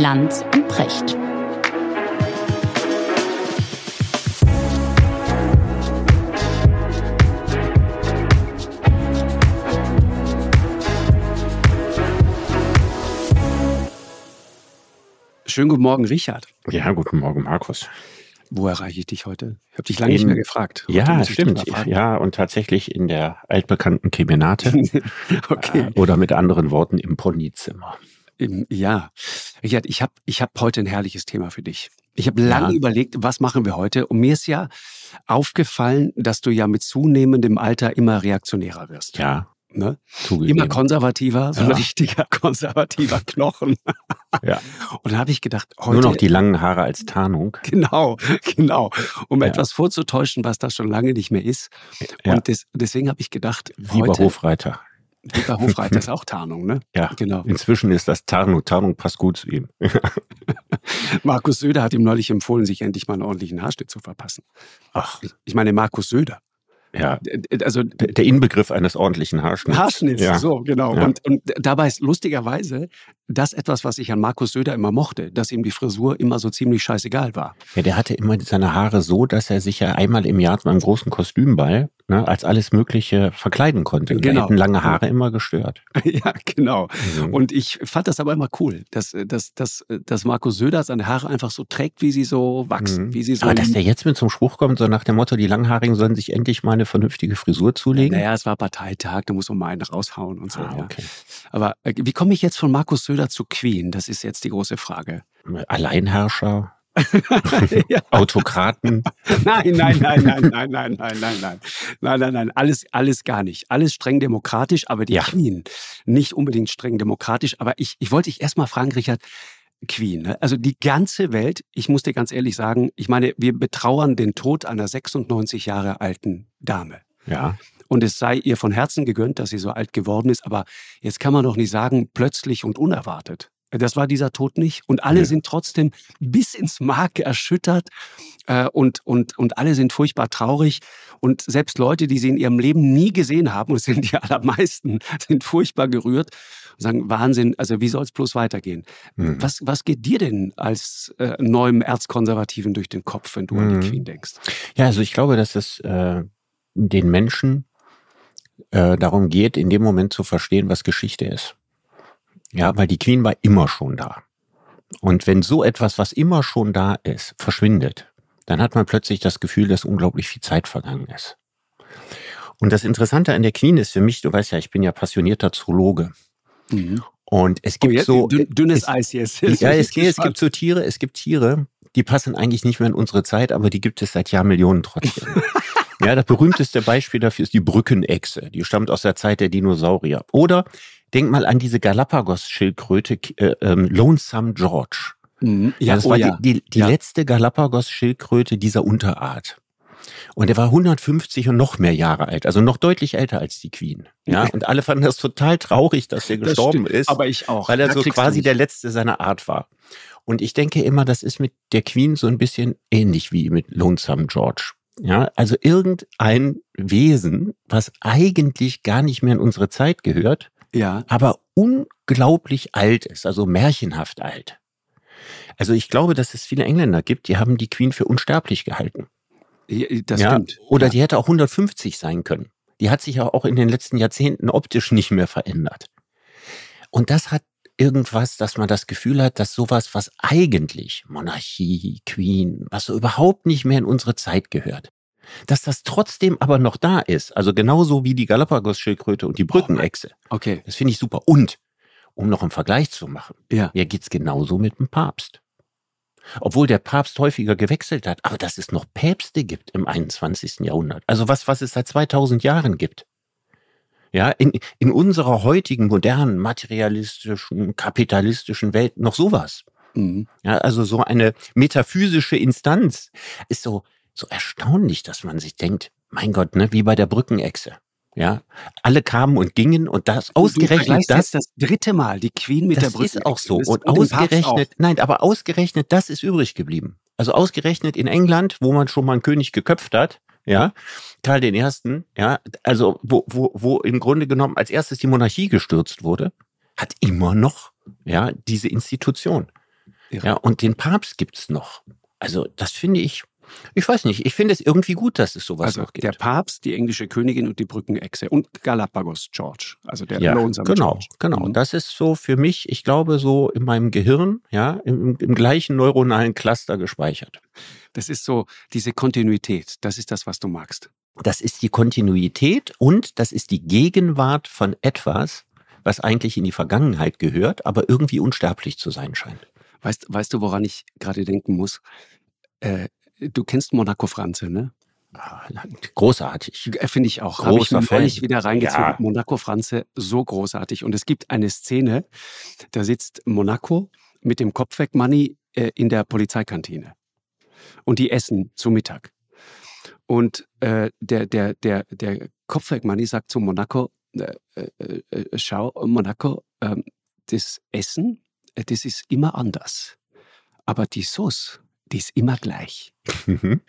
Lanz und Precht. Schönen guten Morgen, Richard. Ja, guten Morgen, Markus. Wo erreiche ich dich heute? Ich habe dich lange nicht mehr gefragt. Heute ja, stimmt. Ja, und tatsächlich in der altbekannten Kemenate. okay. Äh, oder mit anderen Worten im Ponizimmer. Ja, Richard, ich habe ich hab heute ein herrliches Thema für dich. Ich habe lange ja. überlegt, was machen wir heute? Und mir ist ja aufgefallen, dass du ja mit zunehmendem Alter immer reaktionärer wirst. Ja. Ne? Immer konservativer, so ja. ein richtiger konservativer Knochen. ja. Und dann habe ich gedacht, heute. Nur noch die langen Haare als Tarnung. Genau, genau. Um ja. etwas vorzutäuschen, was das schon lange nicht mehr ist. Ja. Und des, deswegen habe ich gedacht, Lieber heute, Hofreiter. Lieber Hofreiter ist auch Tarnung, ne? Ja, genau. Inzwischen ist das Tarnung. Tarnung passt gut zu ihm. Markus Söder hat ihm neulich empfohlen, sich endlich mal einen ordentlichen Haarschnitt zu verpassen. Ach. Ich meine, Markus Söder. Ja, also der Inbegriff eines ordentlichen Haarschnitts. Haarschnitts, ja. so genau. Ja. Und, und dabei ist lustigerweise das etwas, was ich an Markus Söder immer mochte, dass ihm die Frisur immer so ziemlich scheißegal war. Ja, der hatte immer seine Haare so, dass er sich ja einmal im Jahr zu einem großen Kostümball ne, als alles Mögliche verkleiden konnte. Genau. Da hätten lange Haare immer gestört. ja, genau. Mhm. Und ich fand das aber immer cool, dass, dass, dass, dass Markus Söder seine Haare einfach so trägt, wie sie so wachsen. Mhm. Wie sie so aber dass der jetzt mit zum Spruch kommt, so nach dem Motto, die Langhaarigen sollen sich endlich mal eine vernünftige Frisur zulegen. Naja, es war Parteitag, da muss man mal einen raushauen und so. Ah, okay. ja. Aber äh, wie komme ich jetzt von Markus Söder zu Queen? Das ist jetzt die große Frage. Alleinherrscher. Autokraten. Nein, nein, nein, nein, nein, nein, nein, nein, nein. Nein, nein, nein. Alles, alles gar nicht. Alles streng demokratisch, aber die ja. Queen nicht unbedingt streng demokratisch. Aber ich, ich wollte dich erstmal fragen, Richard, Queen, ne? also die ganze Welt, ich muss dir ganz ehrlich sagen, ich meine, wir betrauern den Tod einer 96 Jahre alten Dame. Ja. Und es sei ihr von Herzen gegönnt, dass sie so alt geworden ist. Aber jetzt kann man doch nicht sagen, plötzlich und unerwartet. Das war dieser Tod nicht. Und alle ja. sind trotzdem bis ins Mark erschüttert äh, und, und, und alle sind furchtbar traurig. Und selbst Leute, die sie in ihrem Leben nie gesehen haben, und es sind die allermeisten, sind furchtbar gerührt und sagen, Wahnsinn, also wie soll es bloß weitergehen? Mhm. Was, was geht dir denn als äh, neuem Erzkonservativen durch den Kopf, wenn du mhm. an die mhm. Queen denkst? Ja, also ich glaube, dass es äh, den Menschen äh, darum geht, in dem Moment zu verstehen, was Geschichte ist. Ja, weil die Queen war immer schon da. Und wenn so etwas, was immer schon da ist, verschwindet, dann hat man plötzlich das Gefühl, dass unglaublich viel Zeit vergangen ist. Und das Interessante an der Queen ist für mich, du weißt ja, ich bin ja passionierter Zoologe. Mhm. Und es gibt oh, so dünnes es, Eis jetzt. Ja, es, es gibt so Tiere, es gibt Tiere, die passen eigentlich nicht mehr in unsere Zeit, aber die gibt es seit Jahrmillionen trotzdem. ja, das berühmteste Beispiel dafür ist die Brückenechse. Die stammt aus der Zeit der Dinosaurier. Oder Denk mal an diese Galapagos-Schildkröte äh, ähm, Lonesome George. Mhm. Ja, das oh war ja. die, die, die ja. letzte Galapagos-Schildkröte dieser Unterart. Und er war 150 und noch mehr Jahre alt, also noch deutlich älter als die Queen. Ja, und alle fanden das total traurig, dass er gestorben ist. Aber ich auch. Weil er da so quasi der letzte seiner Art war. Und ich denke immer, das ist mit der Queen so ein bisschen ähnlich wie mit Lonesome George. Ja, also irgendein Wesen, was eigentlich gar nicht mehr in unsere Zeit gehört, ja. aber unglaublich alt ist, also märchenhaft alt. Also ich glaube, dass es viele Engländer gibt, die haben die Queen für unsterblich gehalten. Ja, das ja? stimmt. Oder ja. die hätte auch 150 sein können. Die hat sich ja auch in den letzten Jahrzehnten optisch nicht mehr verändert. Und das hat irgendwas, dass man das Gefühl hat, dass sowas, was eigentlich Monarchie, Queen, was so überhaupt nicht mehr in unsere Zeit gehört, dass das trotzdem aber noch da ist. Also genauso wie die Galapagos-Schildkröte und die Brückenechse. Oh, okay. Das finde ich super. Und, um noch einen Vergleich zu machen, ja. mir geht's genauso mit dem Papst. Obwohl der Papst häufiger gewechselt hat, aber dass es noch Päpste gibt im 21. Jahrhundert. Also was, was es seit 2000 Jahren gibt. Ja, in, in unserer heutigen modernen, materialistischen, kapitalistischen Welt noch sowas. Mhm. Ja, also so eine metaphysische Instanz ist so, so erstaunlich, dass man sich denkt, mein Gott, ne, wie bei der Brückenechse. Ja, alle kamen und gingen und das ausgerechnet das das dritte Mal die Queen mit der Brücke ist auch so und, und ausgerechnet nein, aber ausgerechnet das ist übrig geblieben. Also ausgerechnet in England, wo man schon mal einen König geköpft hat, ja, Karl den Ersten, ja, also wo wo wo im Grunde genommen als erstes die Monarchie gestürzt wurde, hat immer noch ja diese Institution. Ja, ja und den Papst gibt's noch. Also das finde ich ich weiß nicht, ich finde es irgendwie gut, dass es sowas also noch gibt. Der Papst, die englische Königin und die Brückenechse und Galapagos George, also der ja, Lonesome genau, George. Genau, mhm. das ist so für mich, ich glaube, so in meinem Gehirn, ja, im, im gleichen neuronalen Cluster gespeichert. Das ist so diese Kontinuität, das ist das, was du magst. Das ist die Kontinuität und das ist die Gegenwart von etwas, was eigentlich in die Vergangenheit gehört, aber irgendwie unsterblich zu sein scheint. Weißt, weißt du, woran ich gerade denken muss? Äh, Du kennst Monaco Franze, ne? Ah, großartig. Äh, finde ich auch. Habe ich Fan. wieder reingezogen. Ja. Monaco Franze, so großartig. Und es gibt eine Szene, da sitzt Monaco mit dem Kopf weg Money äh, in der Polizeikantine. Und die essen zu Mittag. Und äh, der, der, der, der Kopfweg-Money sagt zu Monaco, äh, äh, äh schau, Monaco, ähm, das Essen, das ist immer anders. Aber die Sauce, die ist immer gleich. Mhm.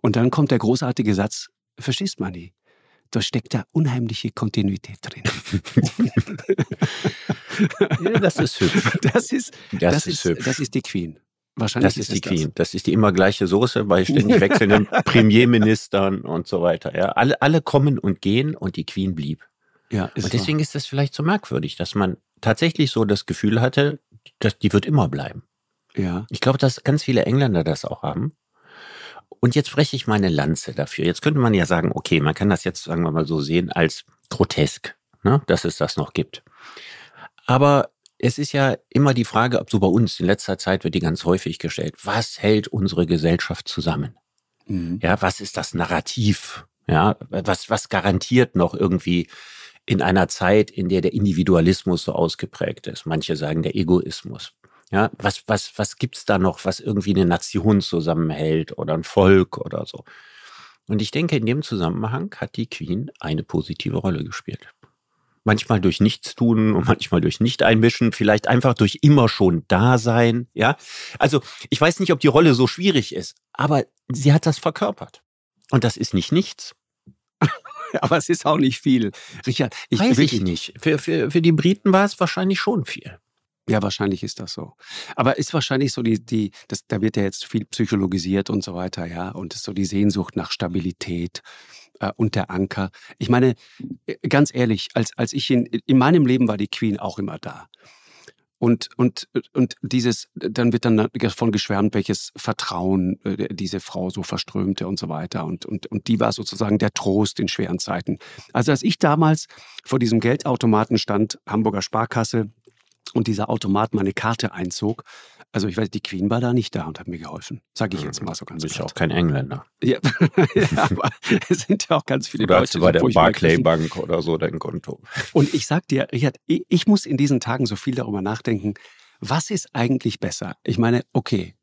Und dann kommt der großartige Satz, verstehst man nie? Da steckt da unheimliche Kontinuität drin. ja, das ist hübsch. Das ist, Das, das, ist, hübsch. das ist die Queen. Wahrscheinlich Das ist die Queen. Das ist die immer gleiche Soße bei ständig wechselnden Premierministern und so weiter. Ja, alle, alle kommen und gehen und die Queen blieb. Ja, Und deswegen ist das vielleicht so merkwürdig, dass man tatsächlich so das Gefühl hatte, dass die wird immer bleiben. Ja. Ich glaube, dass ganz viele Engländer das auch haben. Und jetzt spreche ich meine Lanze dafür. Jetzt könnte man ja sagen, okay, man kann das jetzt, sagen wir mal so sehen, als grotesk, ne, dass es das noch gibt. Aber es ist ja immer die Frage, ob so bei uns in letzter Zeit wird die ganz häufig gestellt, was hält unsere Gesellschaft zusammen? Mhm. Ja, was ist das Narrativ? Ja, was, was garantiert noch irgendwie in einer Zeit, in der der Individualismus so ausgeprägt ist? Manche sagen der Egoismus. Ja, was, was, was gibt's da noch, was irgendwie eine Nation zusammenhält oder ein Volk oder so? Und ich denke, in dem Zusammenhang hat die Queen eine positive Rolle gespielt. Manchmal durch Nichtstun und manchmal durch Nicht-Einmischen, vielleicht einfach durch immer schon Dasein, ja. Also, ich weiß nicht, ob die Rolle so schwierig ist, aber sie hat das verkörpert. Und das ist nicht nichts. Aber es ist auch nicht viel. Richard, ich, Weiß ich nicht. Für, für, für die Briten war es wahrscheinlich schon viel. Ja, wahrscheinlich ist das so. Aber ist wahrscheinlich so die, die, das, da wird ja jetzt viel psychologisiert und so weiter, ja. Und ist so die Sehnsucht nach Stabilität äh, und der Anker. Ich meine, äh, ganz ehrlich, als, als ich in, in meinem Leben war die Queen auch immer da. Und, und, und dieses, dann wird dann davon geschwärmt, welches Vertrauen äh, diese Frau so verströmte und so weiter. Und, und, und die war sozusagen der Trost in schweren Zeiten. Also als ich damals vor diesem Geldautomaten stand, Hamburger Sparkasse, und dieser Automat meine Karte einzog, also ich weiß, die Queen war da nicht da und hat mir geholfen. Sage ich jetzt mal so ganz Du bist ja platt. auch kein Engländer. Ja, ja aber es sind ja auch ganz viele Oder hast du bei der wo ich mal Barclay griffen- Bank oder so dein Konto. Und ich sag dir, Richard, ich ich muss in diesen Tagen so viel darüber nachdenken, was ist eigentlich besser? Ich meine, okay,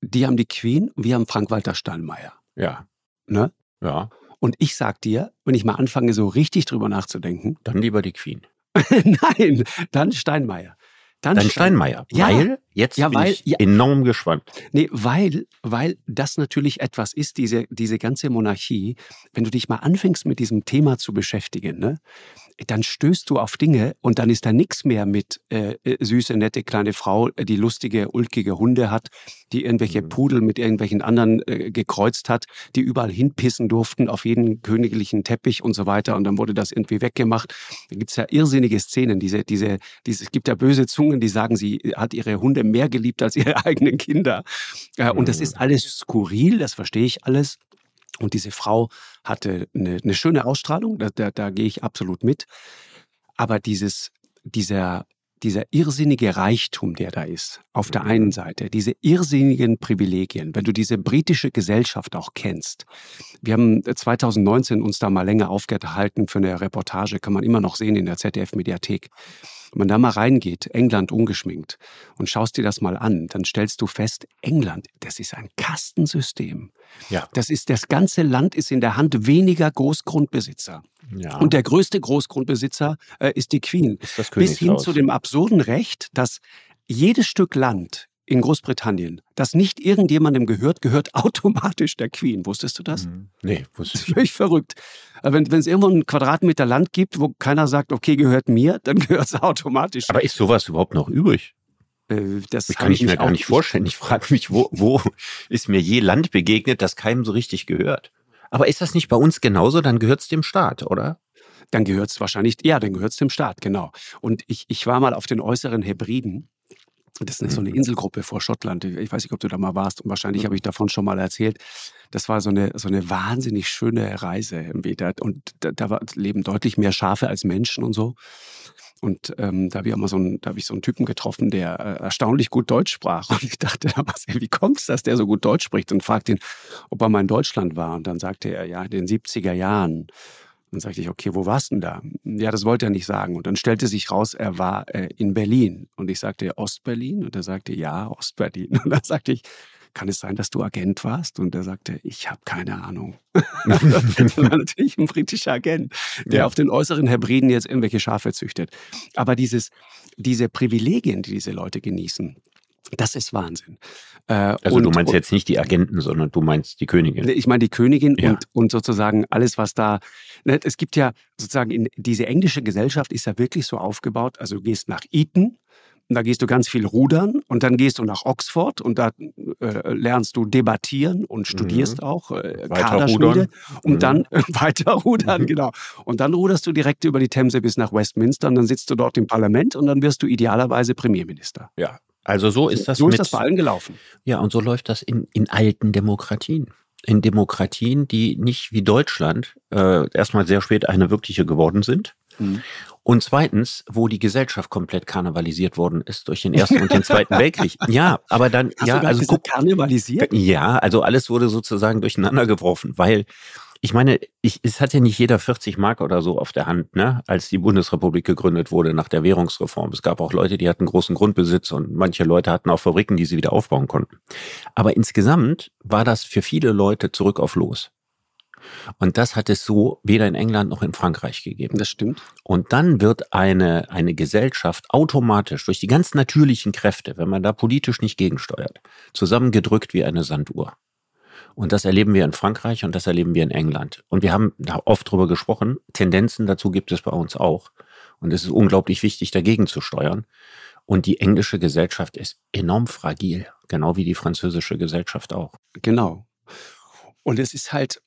die haben die Queen, wir haben Frank-Walter Steinmeier. Ja, Ne? ja. Und ich sag dir, wenn ich mal anfange, so richtig drüber nachzudenken, Dann lieber die Queen. nein, dann Steinmeier. Dann Steinmeier. Ja. Weil, jetzt Ja, bin weil- ich ja. enorm gespannt. Nee, weil, weil das natürlich etwas ist, diese, diese ganze Monarchie, wenn du dich mal anfängst mit diesem Thema zu beschäftigen, ne, dann stößt du auf Dinge und dann ist da nichts mehr mit äh, äh, süße, nette kleine Frau, äh, die lustige, ulkige Hunde hat, die irgendwelche Mhm. Pudel mit irgendwelchen anderen äh, gekreuzt hat, die überall hinpissen durften auf jeden königlichen Teppich und so weiter und dann wurde das irgendwie weggemacht. Da gibt's ja irrsinnige Szenen, diese, diese, diese, es gibt ja böse Zungen, die sagen, sie hat ihre Hunde mehr geliebt als ihre eigenen Kinder. Äh, und das Mhm. ist alles skurril, das verstehe ich alles. Und diese Frau hatte eine, eine schöne Ausstrahlung, da, da, da gehe ich absolut mit. Aber dieses, dieser, dieser irrsinnige Reichtum, der da ist, auf der Mhm. einen Seite, diese irrsinnigen Privilegien, wenn du diese britische Gesellschaft auch kennst. Wir haben 2019 uns da mal länger aufgehalten für eine Reportage, kann man immer noch sehen in der ZDF-Mediathek. Wenn man da mal reingeht, England ungeschminkt, und schaust dir das mal an, dann stellst du fest, England, das ist ein Kastensystem. Ja. Das ist, das ganze Land ist in der Hand weniger Großgrundbesitzer. ja. Und der größte Großgrundbesitzer äh, ist die Queen. ist das Bis hin zu dem absurden Recht, dass jedes Stück Land in Großbritannien, das nicht irgendjemandem gehört, gehört automatisch der Queen. Wusstest du das? Mhm. Nee, Das wusste ist ich. völlig verrückt. Aber Wenn wenn es irgendwo einen Quadratmeter Land gibt, wo keiner sagt, okay, gehört mir, dann gehört es automatisch. Aber ist sowas überhaupt noch übrig? Äh, das kann ich mir gar nicht vorstellen. Ich frage mich, wo, wo ist mir je Land begegnet, das keinem so richtig gehört? Aber ist das nicht bei uns genauso? Dann gehört es dem Staat, oder? Dann gehört es wahrscheinlich, ja, dann gehört es dem Staat, genau. Und ich, ich war mal auf den äußeren Hebriden. Das ist so eine mhm. Inselgruppe vor Schottland. Ich weiß nicht, ob du da mal warst. Und wahrscheinlich habe ich davon schon mal erzählt. Das war so eine, so eine wahnsinnig schöne Reise irgendwie. Und da, da leben deutlich mehr Schafe als Menschen und so. Und ähm, da habe ich auch mal so einen, da habe ich so einen Typen getroffen, der äh, erstaunlich gut Deutsch sprach. Und ich dachte damals, wie kommt es, dass der so gut Deutsch spricht? Und fragte ihn, ob er mal in Deutschland war. Und dann sagte er, ja, in den 70er Jahren. Dann sagte ich, okay, wo warst du denn da? Ja, das wollte er nicht sagen. Und dann stellte sich raus, er war äh, in Berlin. Und ich sagte, Ostberlin? Und er sagte, ja, Ostberlin. Und dann sagte ich, kann es sein, dass du Agent warst? Und er sagte, ich habe keine Ahnung. das war natürlich ein britischer Agent, der ja. auf den äußeren Hebriden jetzt irgendwelche Schafe züchtet. Aber dieses, diese Privilegien, die diese Leute genießen, das ist Wahnsinn. Äh, also und, du meinst jetzt nicht die Agenten, sondern du meinst die Königin. Ich meine die Königin ja. und, und sozusagen alles, was da. Ne, es gibt ja sozusagen in, diese englische Gesellschaft ist ja wirklich so aufgebaut. Also du gehst nach Eton, und da gehst du ganz viel rudern und dann gehst du nach Oxford und da äh, lernst du debattieren und studierst mhm. auch äh, Kaderschmiede und mhm. dann äh, weiter rudern, mhm. genau. Und dann ruderst du direkt über die Themse bis nach Westminster und dann sitzt du dort im Parlament und dann wirst du idealerweise Premierminister. Ja, also so ist das. So ist das bei allen gelaufen. Ja, und so läuft das in, in alten Demokratien. In Demokratien, die nicht wie Deutschland äh, erstmal sehr spät eine wirkliche geworden sind. Mhm. Und zweitens, wo die Gesellschaft komplett karnevalisiert worden ist durch den Ersten und den Zweiten Weltkrieg. Ja, aber dann, Hast ja, also guck, karnevalisiert? Ja, also alles wurde sozusagen durcheinander geworfen, weil ich meine, ich, es hat ja nicht jeder 40 Mark oder so auf der Hand, ne, als die Bundesrepublik gegründet wurde nach der Währungsreform. Es gab auch Leute, die hatten großen Grundbesitz und manche Leute hatten auch Fabriken, die sie wieder aufbauen konnten. Aber insgesamt war das für viele Leute zurück auf Los. Und das hat es so weder in England noch in Frankreich gegeben. Das stimmt. Und dann wird eine, eine Gesellschaft automatisch durch die ganz natürlichen Kräfte, wenn man da politisch nicht gegensteuert, zusammengedrückt wie eine Sanduhr. Und das erleben wir in Frankreich und das erleben wir in England. Und wir haben da oft drüber gesprochen. Tendenzen dazu gibt es bei uns auch. Und es ist unglaublich wichtig, dagegen zu steuern. Und die englische Gesellschaft ist enorm fragil, genau wie die französische Gesellschaft auch. Genau. Und es ist halt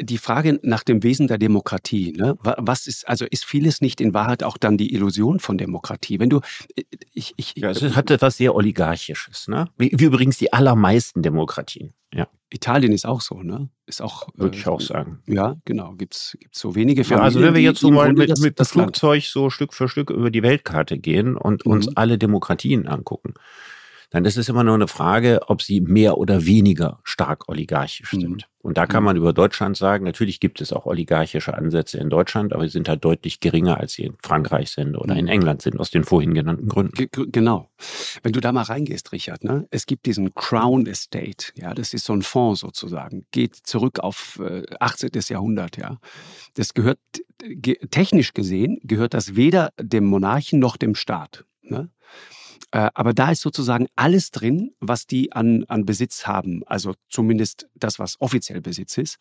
die Frage nach dem Wesen der Demokratie, ne? was ist, also ist vieles nicht in Wahrheit auch dann die Illusion von Demokratie? Wenn du, äh, ich, ich, ja, es hat etwas sehr Oligarchisches, ne? Wie, wie übrigens die allermeisten Demokratien. Ja. Italien ist auch so, ne? Ist auch. Würde äh, ich auch sagen. Ja, genau. Gibt's gibt's so wenige Familien. Ja, also wenn wir jetzt so mal mit, das, mit dem Flugzeug so Stück für Stück über die Weltkarte gehen und mhm. uns alle Demokratien angucken, dann ist es immer nur eine Frage, ob sie mehr oder weniger stark oligarchisch mhm. sind. Und da kann mhm. man über Deutschland sagen, natürlich gibt es auch oligarchische Ansätze in Deutschland, aber sie sind halt deutlich geringer, als sie in Frankreich sind oder in mhm. England sind, aus den vorhin genannten Gründen. Genau. Wenn du da mal reingehst, Richard, ne? es gibt diesen Crown Estate, ja, das ist so ein Fonds sozusagen, geht zurück auf äh, 18. Jahrhundert, ja. Das gehört, ge technisch gesehen, gehört das weder dem Monarchen noch dem Staat. Ne? Äh, aber da ist sozusagen alles drin, was die an, an Besitz haben. Also zumindest das, was offiziell Besitz ist.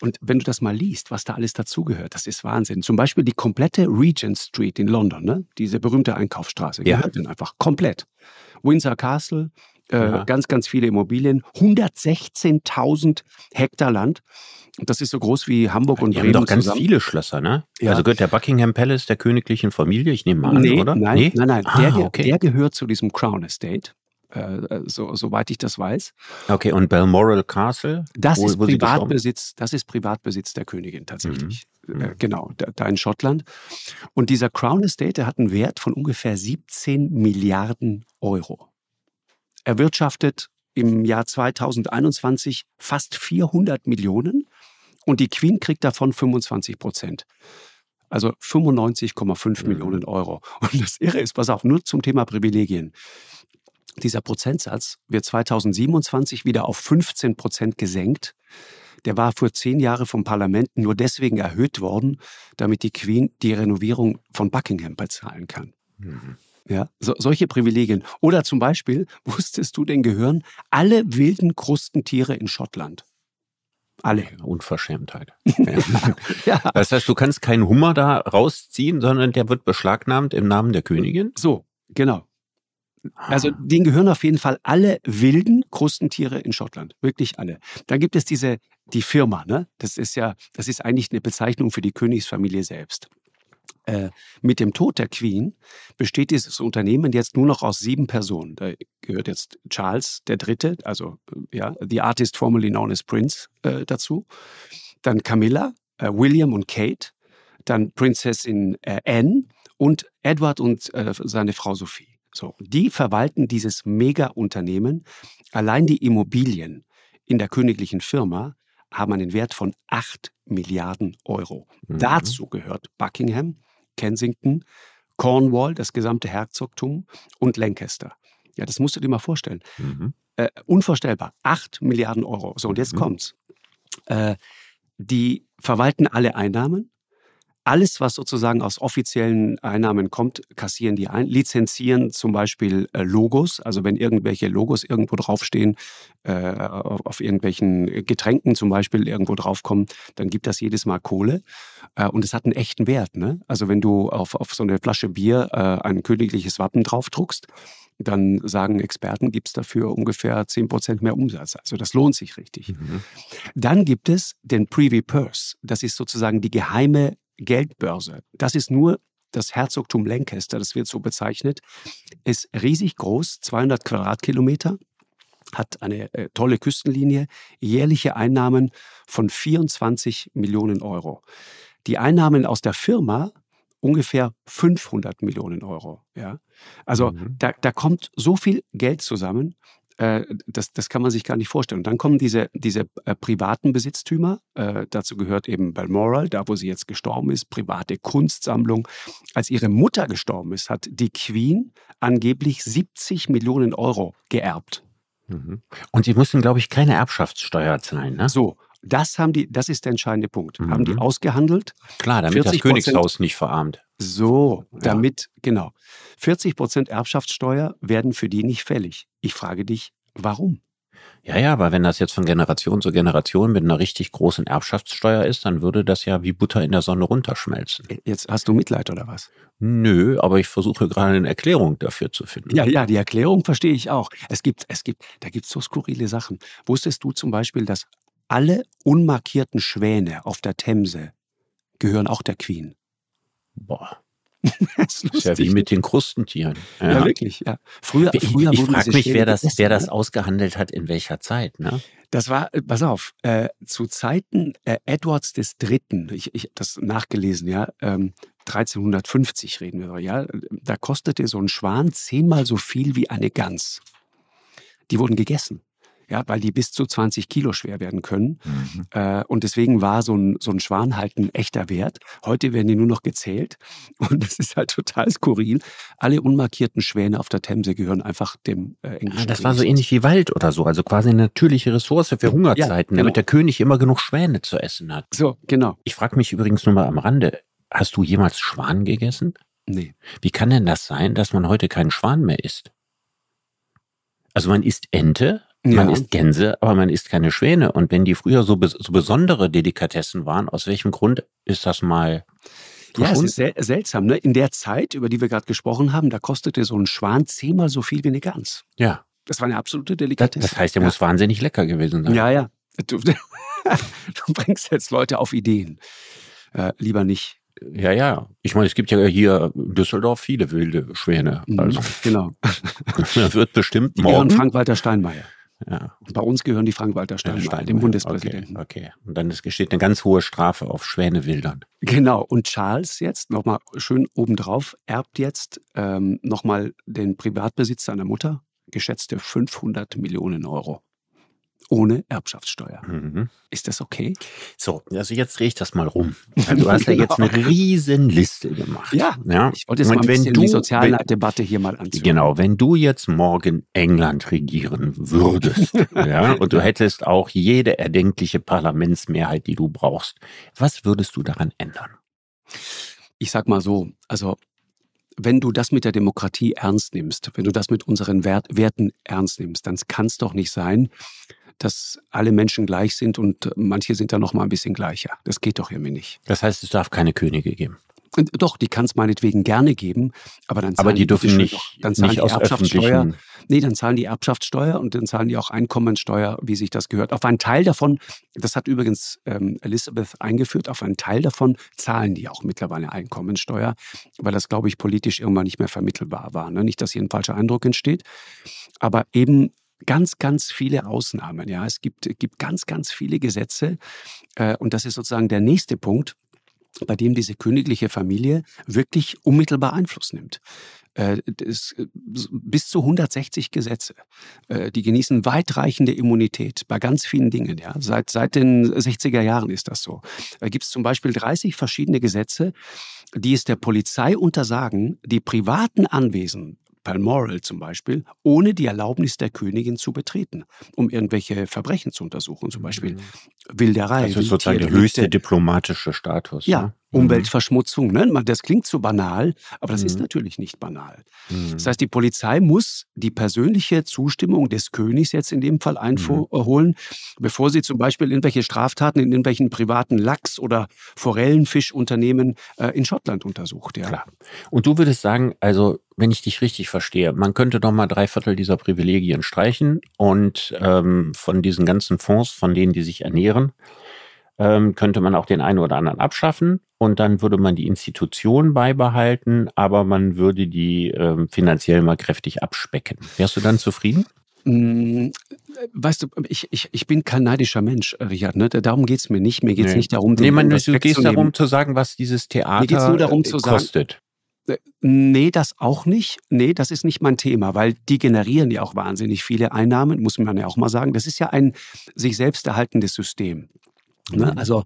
Und wenn du das mal liest, was da alles dazugehört, das ist Wahnsinn. Zum Beispiel die komplette Regent Street in London, ne? diese berühmte Einkaufsstraße, ja. gehört einfach komplett. Windsor Castle, äh, ja. ganz, ganz viele Immobilien, 116.000 Hektar Land. Das ist so groß wie Hamburg und Die Bremen haben doch ganz zusammen. viele Schlösser, ne? Ja. Also gehört der Buckingham Palace der königlichen Familie? Ich nehme mal an, nee, oder? Nein, nee? nein, nein. Ah, der, okay. der gehört zu diesem Crown Estate. Äh, so, soweit ich das weiß. Okay, und Balmoral Castle? Das wo, ist wo Privatbesitz, das ist Privatbesitz der Königin tatsächlich. Mhm. Äh, genau, da, da, in Schottland. Und dieser Crown Estate, der hat einen Wert von ungefähr 17 Milliarden Euro. Erwirtschaftet im Jahr 2021 fast 400 Millionen und die Queen kriegt davon 25 Prozent. Also 95,5 mhm. Millionen Euro. Und das Irre ist, pass auf, nur zum Thema Privilegien. Dieser Prozentsatz wird 2027 wieder auf 15 Prozent gesenkt. Der war vor zehn Jahren vom Parlament nur deswegen erhöht worden, damit die Queen die Renovierung von Buckingham bezahlen kann. Mhm. Ja, so, solche Privilegien. Oder zum Beispiel, wusstest du denn gehören alle wilden Krustentiere in Schottland? Alle. Unverschämtheit. ja. Das heißt, du kannst keinen Hummer da rausziehen, sondern der wird beschlagnahmt im Namen der Königin? So, genau. Also denen gehören auf jeden Fall alle wilden Krustentiere in Schottland. Wirklich alle. Dann gibt es diese, die Firma, ne? Das ist ja, das ist eigentlich eine Bezeichnung für die Königsfamilie selbst. Äh, mit dem Tod der Queen besteht dieses Unternehmen jetzt nur noch aus sieben Personen. Da gehört jetzt Charles der Dritte, also äh, ja, the artist formerly known as Prince, äh, dazu. Dann Camilla, äh, William und Kate, dann Prinzessin äh, Anne und Edward und seine Frau Sophie. So, die verwalten dieses Mega-Unternehmen. Allein die Immobilien in der königlichen Firma haben einen Wert von 8 Milliarden Euro. Mhm. Dazu gehört Buckingham, Kensington, Cornwall, das gesamte Herzogtum und Lancaster. Ja, das musst du dir mal vorstellen. Mhm. Äh, unvorstellbar. 8 Milliarden Euro. So, und jetzt mhm. kommt's. Äh, die verwalten alle Einnahmen, alles, was sozusagen aus offiziellen Einnahmen kommt, kassieren die ein, lizenzieren zum Beispiel äh, Logos, also wenn irgendwelche Logos irgendwo draufstehen, äh, auf irgendwelchen Getränken zum Beispiel irgendwo draufkommen, dann gibt das jedes Mal Kohle äh, und es hat einen echten Wert. Ne? Also wenn du auf, auf so eine Flasche Bier äh, ein königliches Wappen draufdruckst, dann sagen Experten, gibt es dafür ungefähr 10 Prozent mehr Umsatz. Also das lohnt sich richtig. Mhm. Dann gibt es den Privy Purse. Das ist sozusagen die geheime Geldbörse. Das ist nur das Herzogtum Lancaster, das wird so bezeichnet, ist riesig groß, 200 Quadratkilometer, hat eine äh, tolle Küstenlinie, jährliche Einnahmen von 24 Millionen Euro. Die Einnahmen aus der Firma ungefähr 500 Millionen Euro. Ja? Also mhm. da, da kommt so viel Geld zusammen äh, das, das kann man sich gar nicht vorstellen. Und dann kommen diese, diese äh, privaten Besitztümer. Äh, dazu gehört eben Balmoral, da wo sie jetzt gestorben ist, private Kunstsammlung. Als ihre Mutter gestorben ist, hat die Queen angeblich 70 Millionen Euro geerbt. Mhm. Und sie mussten, glaube ich, keine Erbschaftssteuer zahlen. Ne? So, das haben die, das ist der entscheidende Punkt. Mhm. Haben die ausgehandelt? Klar, damit das Königshaus nicht verarmt. So, damit, ja. genau. 40 Prozent Erbschaftssteuer werden für die nicht fällig. Ich frage dich, warum? Ja, ja, aber wenn das jetzt von Generation zu Generation mit einer richtig großen Erbschaftssteuer ist, dann würde das ja wie Butter in der Sonne runterschmelzen. Jetzt hast du Mitleid oder was? Nö, aber ich versuche gerade eine Erklärung dafür zu finden. Ja, ja, die Erklärung verstehe ich auch. Es gibt, es gibt, da gibt es so skurrile Sachen. Wusstest du zum Beispiel, dass alle unmarkierten Schwäne auf der Themse gehören auch der Queen? Boah. das ist, ist ja wie mit den Krustentieren. Ja, ja wirklich, ja. Früher, früher ich, ich frage mich, wer das, wer das ne? ausgehandelt hat, in welcher Zeit, ne? Das war, äh, pass auf, äh, zu Zeiten äh, Edwards des Dritten, ich, ich habe das nachgelesen, ja, ähm, 1350 reden wir, ja, da kostete so ein Schwan zehnmal so viel wie eine Gans. Die wurden gegessen ja, weil die bis zu 20 Kilo schwer werden können. Mhm. Äh, und deswegen war so ein, so ein Schwan halt ein echter Wert. Heute werden die nur noch gezählt. Und das ist halt total skurril. Alle unmarkierten Schwäne auf der Themse gehören einfach dem äh, englischen. Ja, das war so ähnlich wie Wald oder so, also quasi eine natürliche Ressource für Hungerzeiten, ja, genau. damit der König immer genug Schwäne zu essen hat. So, genau. Ich frage mich übrigens nur mal am Rande, hast du jemals Schwan gegessen? Nee. Wie kann denn das sein, dass man heute keinen Schwan mehr isst? Also man isst Ente, man isst Gänse, aber man isst keine Schwäne. Und wenn die früher so, so besondere Delikatessen waren, aus welchem Grund ist das mal ja, es ist sel seltsam. Ne? In der Zeit, über die wir gerade gesprochen haben, da kostete so ein Schwan zehnmal so viel wie eine Gans. Ja. Das war eine absolute Delikatesse. Das, das heißt, der ja. muss wahnsinnig lecker gewesen sein. Ja, ja. Du, du bringst jetzt Leute auf Ideen. Äh, lieber nicht. Ja, ja. Ich meine, es gibt ja hier in Düsseldorf viele wilde Schwäne. Mhm, also. Genau. da wird bestimmt morgen. Frank-Walter Steinmeier. Ja. Bei uns gehören die Frank-Walter Steinmeier, Steinmeier, dem Bundespräsidenten. Okay, okay. Und dann besteht eine ganz hohe Strafe auf Schwänewildern. Genau. Und Charles jetzt, nochmal schön obendrauf, erbt jetzt ähm, nochmal den Privatbesitz seiner Mutter, geschätzte 500 Millionen Euro ohne Erbschaftssteuer. Mhm. Ist das okay? So, also jetzt drehe ich das mal rum. Du hast ja jetzt eine riesen Liste gemacht. Ja, ja. ich wollte jetzt Und mal ein bisschen du, die Sozialdebatte hier mal anziehen. Genau, wenn du jetzt morgen England regieren würdest ja, und du hättest auch jede erdenkliche Parlamentsmehrheit, die du brauchst, was würdest du daran ändern? Ich sag mal so, also wenn du das mit der Demokratie ernst nimmst, wenn du das mit unseren Wert, Werten ernst nimmst, dann kann es doch nicht sein, dass alle Menschen gleich sind und manche sind da noch mal ein bisschen gleicher. Das geht doch irgendwie nicht. Das heißt, es darf keine Könige geben. Doch, die kann es meinetwegen gerne geben, aber dann zahlen aber die dürfen nicht, doch, dann zahlen nicht die aus Erbschaftssteuer. Nee, dann zahlen die Erbschaftssteuer und dann zahlen die auch Einkommenssteuer, wie sich das gehört. Auf einen Teil davon, das hat übrigens ähm, Elizabeth eingeführt, auf einen Teil davon zahlen die auch mittlerweile Einkommenssteuer, weil das, glaube ich, politisch irgendwann nicht mehr vermittelbar war. Ne? Nicht, dass hier ein falscher Eindruck entsteht. Aber eben ganz, ganz viele Ausnahmen. Ja, es gibt, gibt ganz, ganz viele Gesetze. Äh, und das ist sozusagen der nächste Punkt bei dem diese königliche Familie wirklich unmittelbar Einfluss nimmt. Äh, das, äh, bis zu 160 Gesetze. Äh, die genießen weitreichende Immunität bei ganz vielen Dingen. Ja. Seit, seit den 60er Jahren ist das so. Da gibt es zum Beispiel 30 verschiedene Gesetze, die es der Polizei untersagen, die privaten Anwesen Balmoral zum Beispiel, ohne die Erlaubnis der Königin zu betreten, um irgendwelche Verbrechen zu untersuchen, zum Beispiel mhm. Wilderei. Das ist sozusagen der höchste diplomatische Status. Ja, ne? Mhm. Umweltverschmutzung. Ne? Das klingt so banal, aber das mhm. ist natürlich nicht banal. Mhm. Das heißt, die Polizei muss die persönliche Zustimmung des Königs jetzt in dem Fall einholen, mhm. bevor sie zum Beispiel irgendwelche Straftaten in irgendwelchen privaten Lachs- oder Forellenfischunternehmen äh, in Schottland untersucht. Ja. Klar. Und du würdest sagen, also wenn ich dich richtig verstehe, man könnte doch mal drei Viertel dieser Privilegien streichen und ähm, von diesen ganzen Fonds, von denen die sich ernähren, ähm, könnte man auch den einen oder anderen abschaffen und dann würde man die Institution beibehalten, aber man würde die ähm, finanziell mal kräftig abspecken. Wärst du dann zufrieden? Mm, weißt du, ich, ich, ich bin kein neidischer Mensch, Richard. Ne? Darum geht es mir nicht. Mir geht es nee. nicht darum, den nee, man, du gehst darum zu sagen, was dieses Theater geht's darum zu kostet. Sagen, äh, Nee, das auch nicht. Nee, das ist nicht mein Thema, weil die generieren ja auch wahnsinnig viele Einnahmen, muss man ja auch mal sagen. Das ist ja ein sich selbst erhaltendes System. Ne? Mhm. Also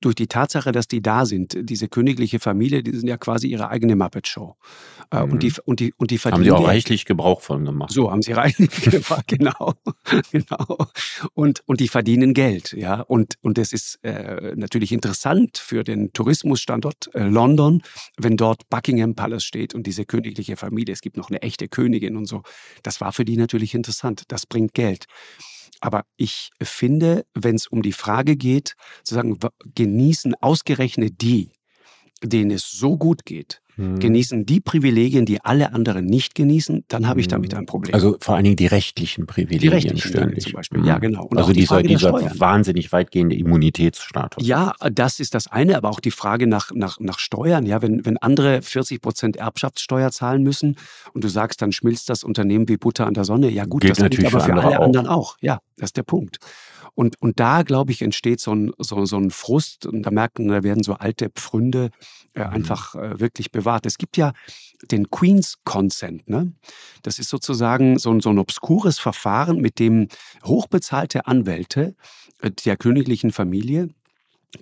durch die Tatsache, dass die da sind, diese königliche Familie, die sind ja quasi ihre eigene Muppet-Show. Mhm. Und, die, und, die, und die verdienen. Haben sie auch reichlich Gebrauch von gemacht. So, haben sie reichlich Gebrauch, genau. genau. Und, und die verdienen Geld, ja. Und, und es ist äh, natürlich interessant für den Tourismusstandort äh, London, wenn dort Buckingham Palace steht und diese königliche Familie, es gibt noch eine echte Königin und so. Das war für die natürlich interessant. Das bringt Geld. Aber ich finde, wenn es um die Frage geht, zu sagen, genießen ausgerechnet die, denen es so gut geht, hm. genießen die Privilegien, die alle anderen nicht genießen, dann habe ich damit hm. ein Problem. Also vor allen Dingen die rechtlichen Privilegien. Die rechtlichen zum Beispiel, hm. ja genau. Und also die dieser, dieser wahnsinnig weitgehende Immunitätsstatus. Ja, das ist das eine, aber auch die Frage nach, nach, nach Steuern. Ja, wenn, wenn andere 40 Prozent Erbschaftssteuer zahlen müssen und du sagst, dann schmilzt das Unternehmen wie Butter an der Sonne. Ja gut, Gilt das gilt aber für, für alle auch. anderen auch. Ja, das ist der Punkt. Und, und da, glaube ich, entsteht so ein, so, so ein Frust und da merken, da werden so alte Pfründe äh, mhm. einfach äh, wirklich bewahrt. Es gibt ja den Queen's Consent. Ne? Das ist sozusagen so, so ein obskures Verfahren, mit dem hochbezahlte Anwälte äh, der königlichen Familie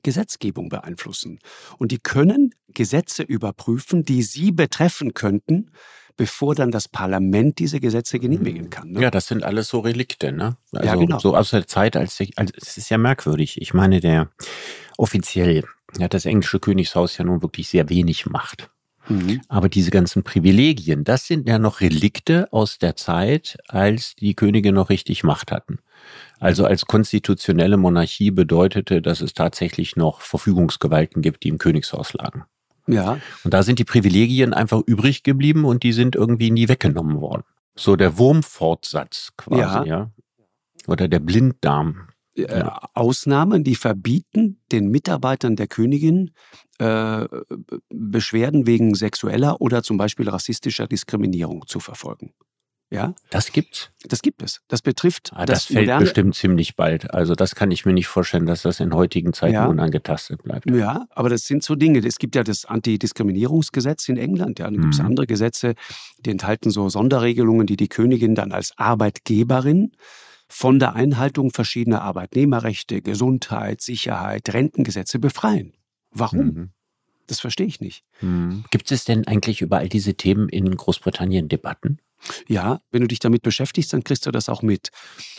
Gesetzgebung beeinflussen. Und die können Gesetze überprüfen, die sie betreffen könnten, bevor dann das Parlament diese Gesetze genehmigen kann. Ne? Ja, das sind alles so Relikte, ne? Also ja, genau. so aus der Zeit, als, als es ist ja merkwürdig. Ich meine, der offiziell hat das englische Königshaus ja nun wirklich sehr wenig Macht. Mhm. Aber diese ganzen Privilegien, das sind ja noch Relikte aus der Zeit, als die Könige noch richtig Macht hatten. Also als konstitutionelle Monarchie bedeutete, dass es tatsächlich noch Verfügungsgewalten gibt, die im Königshaus lagen. Ja. Und da sind die Privilegien einfach übrig geblieben und die sind irgendwie nie weggenommen worden. So der Wurmfortsatz quasi, ja. ja. Oder der Blinddarm. Äh. Ausnahmen, die verbieten den Mitarbeitern der Königin äh, Beschwerden wegen sexueller oder zum Beispiel rassistischer Diskriminierung zu verfolgen. Ja? Das gibt's? Das gibt es. Das betrifft ah, das, das fällt moderne bestimmt ziemlich bald. Also das kann ich mir nicht vorstellen, dass das in heutigen Zeiten ja. unangetastet bleibt. Ja, aber das sind so Dinge. Es gibt ja das Antidiskriminierungsgesetz in England. Ja, dann gibt es mhm. andere Gesetze, die enthalten so Sonderregelungen, die die Königin dann als Arbeitgeberin von der Einhaltung verschiedener Arbeitnehmerrechte, Gesundheit, Sicherheit, Rentengesetze befreien. Warum? Mhm. Das verstehe ich nicht. Mhm. Gibt es denn eigentlich über all diese Themen in Großbritannien Debatten? Ja, wenn du dich damit beschäftigst, dann kriegst du das auch mit.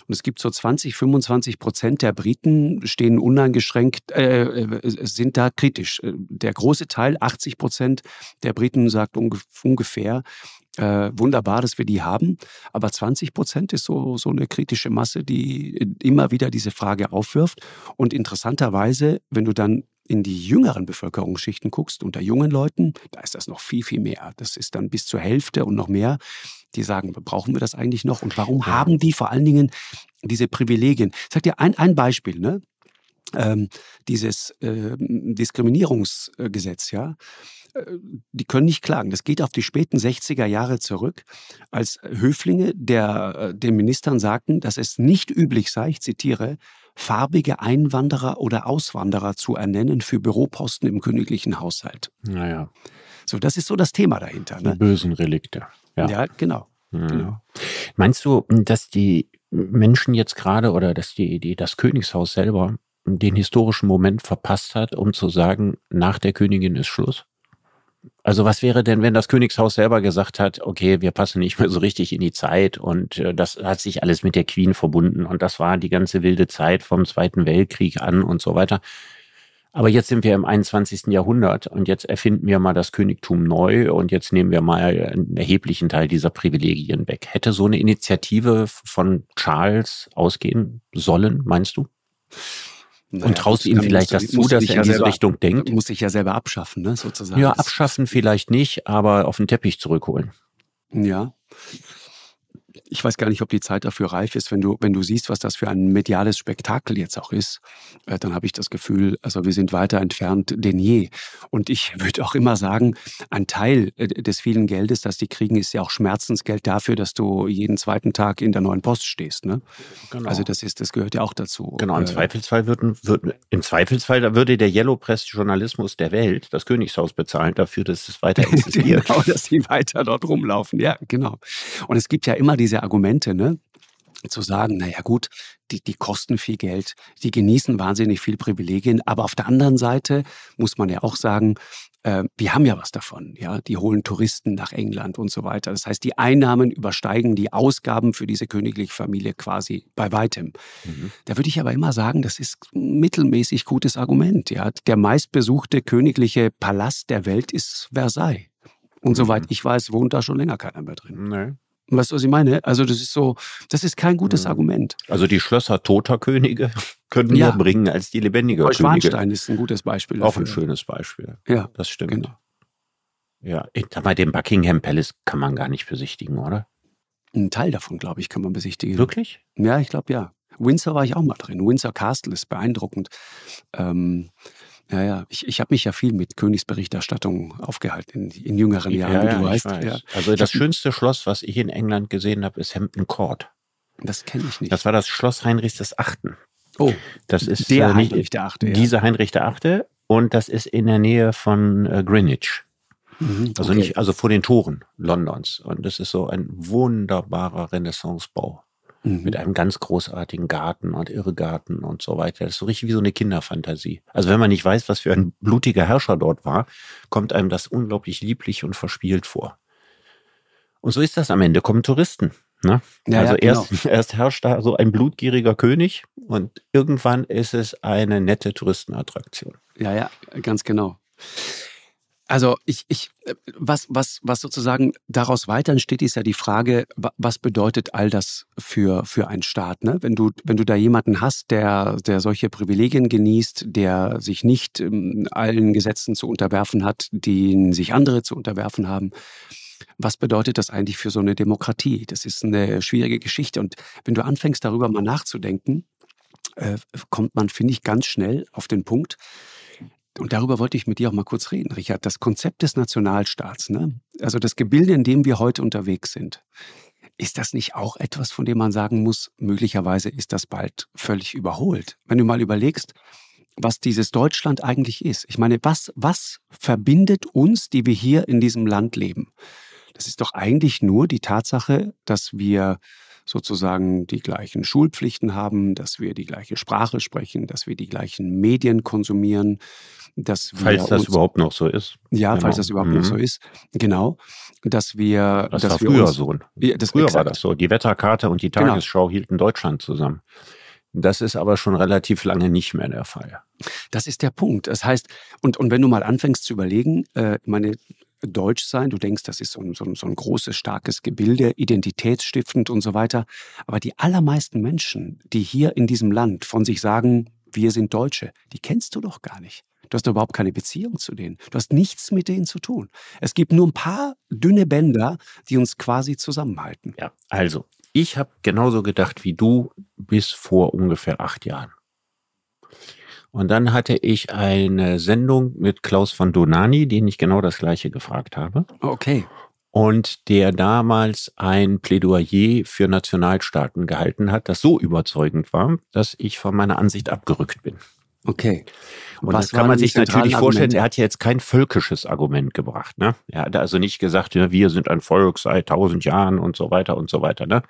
Und es gibt so 20, 25 Prozent der Briten stehen uneingeschränkt, äh, äh sind da kritisch. Der große Teil, 80 Prozent der Briten sagt ungefähr, äh, wunderbar, dass wir die haben. Aber 20 Prozent ist so, so eine kritische Masse, die immer wieder diese Frage aufwirft. Und interessanterweise, wenn du dann in die jüngeren Bevölkerungsschichten guckst, unter jungen Leuten, da ist das noch viel, viel mehr. Das ist dann bis zur Hälfte und noch mehr, die sagen, brauchen wir das eigentlich noch? Und warum haben die vor allen Dingen diese Privilegien? Ich sag dir ein, ein Beispiel, ne? Ähm, dieses äh, Diskriminierungsgesetz, ja, äh, die können nicht klagen. Das geht auf die späten 60er Jahre zurück, als Höflinge der, äh, den Ministern sagten, dass es nicht üblich sei, ich zitiere, farbige Einwanderer oder Auswanderer zu ernennen für Büroposten im königlichen Haushalt. Naja. So, das ist so das Thema dahinter. Ne? Die bösen Relikte. Ja, ja genau. Mhm. genau. Meinst du, dass die Menschen jetzt gerade oder dass die, die, das Königshaus selber den historischen Moment verpasst hat, um zu sagen, nach der Königin ist Schluss? Also was wäre denn, wenn das Königshaus selber gesagt hat, okay, wir passen nicht mehr so richtig in die Zeit und äh, das hat sich alles mit der Queen verbunden und das war die ganze wilde Zeit vom Zweiten Weltkrieg an und so weiter. Aber jetzt sind wir im 21. Jahrhundert und jetzt erfinden wir mal das Königtum neu und jetzt nehmen wir mal einen erheblichen Teil dieser Privilegien weg. Hätte so eine Initiative von Charles ausgehen sollen, meinst du? Naja, und traust ihm vielleicht das zu, dass er in diese selber, Richtung denkt? Muss sich ja selber abschaffen, ne, sozusagen. Ja, abschaffen vielleicht nicht, aber auf den Teppich zurückholen. Ja ich weiß gar nicht, ob die Zeit dafür reif ist. Wenn du, wenn du siehst, was das für ein mediales Spektakel jetzt auch ist, äh, dann habe ich das Gefühl, also wir sind weiter entfernt denn je. Und ich würde auch immer sagen, ein Teil äh, des vielen Geldes, das die kriegen, ist ja auch Schmerzensgeld dafür, dass du jeden zweiten Tag in der neuen Post stehst. Ne? Genau. Also das ist, das gehört ja auch dazu. Genau, im äh, Zweifelsfall würden, würden im Zweifelsfall da würde der Yellow Press Journalismus der Welt das Königshaus bezahlen dafür, dass es weiter existiert. genau, dass sie weiter dort rumlaufen. Ja, genau. Und es gibt ja immer diese Argumente, ne? zu sagen, naja gut, die, die kosten viel Geld, die genießen wahnsinnig viel Privilegien, aber auf der anderen Seite muss man ja auch sagen, äh, wir haben ja was davon, ja, die holen Touristen nach England und so weiter. Das heißt, die Einnahmen übersteigen die Ausgaben für diese königliche Familie quasi bei weitem. Mhm. Da würde ich aber immer sagen, das ist ein mittelmäßig gutes Argument, ja. Der meistbesuchte königliche Palast der Welt ist Versailles. Und mhm. soweit ich weiß, wohnt da schon länger keiner mehr drin. Nee. Weißt du, was ich meine? Also das ist so, das ist kein gutes mhm. Argument. Also die Schlösser toter Könige können ja. mehr bringen als die lebendige Könige. Schwanstein ist ein gutes Beispiel. Dafür. Auch ein schönes Beispiel. Ja, das stimmt. Genau. Ja, bei dem Buckingham Palace kann man gar nicht besichtigen, oder? Ein Teil davon, glaube ich, kann man besichtigen. Wirklich? Ja, ich glaube ja. Windsor war ich auch mal drin. Windsor Castle ist beeindruckend. Ähm, ja, ja. Ich, ich habe mich ja viel mit Königsberichterstattung aufgehalten in, in jüngeren Jahren, ja, ja, du weißt. Ja. Also das schönste Schloss, was ich in England gesehen habe, ist Hampton Court. Das kenne ich nicht. Das war das Schloss Heinrichs des Achten. Oh, das ist der äh, Heinrich der Achte. Dieser Heinrich der Achte und das ist in der Nähe von äh, Greenwich. Mhm, also okay. nicht, also vor den Toren Londons. Und das ist so ein wunderbarer Renaissancebau mhm. mit einem ganz großartigen Garten und Irrgarten und so weiter. Das ist so richtig wie so eine Kinderfantasie. Also wenn man nicht weiß, was für ein blutiger Herrscher dort war, kommt einem das unglaublich lieblich und verspielt vor. Und so ist das am Ende, kommen Touristen. Ne? Ja, also ja, erst, genau. erst herrscht da so ein blutgieriger König und irgendwann ist es eine nette Touristenattraktion. Ja, ja, ganz genau. Also ich, ich, äh, was, was, was sozusagen daraus weiter entsteht, ist ja die Frage, was bedeutet all das für, für einen Staat? Ne? Wenn du, wenn du da jemanden hast, der, der solche Privilegien genießt, der sich nicht ähm, allen Gesetzen zu unterwerfen hat, denen sich andere zu unterwerfen haben, was bedeutet das eigentlich für so eine Demokratie? Das ist eine schwierige Geschichte. Und wenn du anfängst, darüber mal nachzudenken, äh, kommt man, finde ich, ganz schnell auf den Punkt, und darüber wollte ich mit dir auch mal kurz reden, Richard. Das Konzept des Nationalstaats, ne? also das Gebilde, in dem wir heute unterwegs sind, ist das nicht auch etwas, von dem man sagen muss, möglicherweise ist das bald völlig überholt? Wenn du mal überlegst, was dieses Deutschland eigentlich ist. Ich meine, was, was verbindet uns, die wir hier in diesem Land leben? Das ist doch eigentlich nur die Tatsache, dass wir sozusagen die gleichen Schulpflichten haben, dass wir die gleiche Sprache sprechen, dass wir die gleichen Medien konsumieren, dass wir falls das überhaupt noch so ist. Ja, genau. falls das überhaupt mhm. noch so ist. Genau, dass wir das dass war früher uns, so. Ja, das früher exakt. war das so. Die Wetterkarte und die genau. Tagesschau genau. hielten Deutschland zusammen. Das ist aber schon relativ lange nicht mehr der Fall. Das ist der Punkt. Das heißt, und, und wenn du mal anfängst zu überlegen, äh, meine, deutsch sein. Du denkst, das ist so ein, so, ein, so ein großes, starkes Gebilde, identitätsstiftend und so weiter. Aber die allermeisten Menschen, die hier in diesem Land von sich sagen, wir sind Deutsche, die kennst du doch gar nicht. Du hast überhaupt keine Beziehung zu denen. Du hast nichts mit denen zu tun. Es gibt nur ein paar dünne Bänder, die uns quasi zusammenhalten. Ja, also, ich habe genauso gedacht wie du bis vor ungefähr acht Jahren. Und dann hatte ich eine Sendung mit Klaus von Donani, den ich genau das gleiche gefragt habe. Okay. Und der damals ein Plädoyer für Nationalstaaten gehalten hat, das so überzeugend war, dass ich von meiner Ansicht abgerückt bin. Okay. Und, das kann man sich natürlich vorstellen, er hat ja jetzt kein völkisches Argument gebracht. Ne? Er hat also nicht gesagt, ja, wir sind ein Volk seit tausend Jahren und so weiter und so weiter. Ne?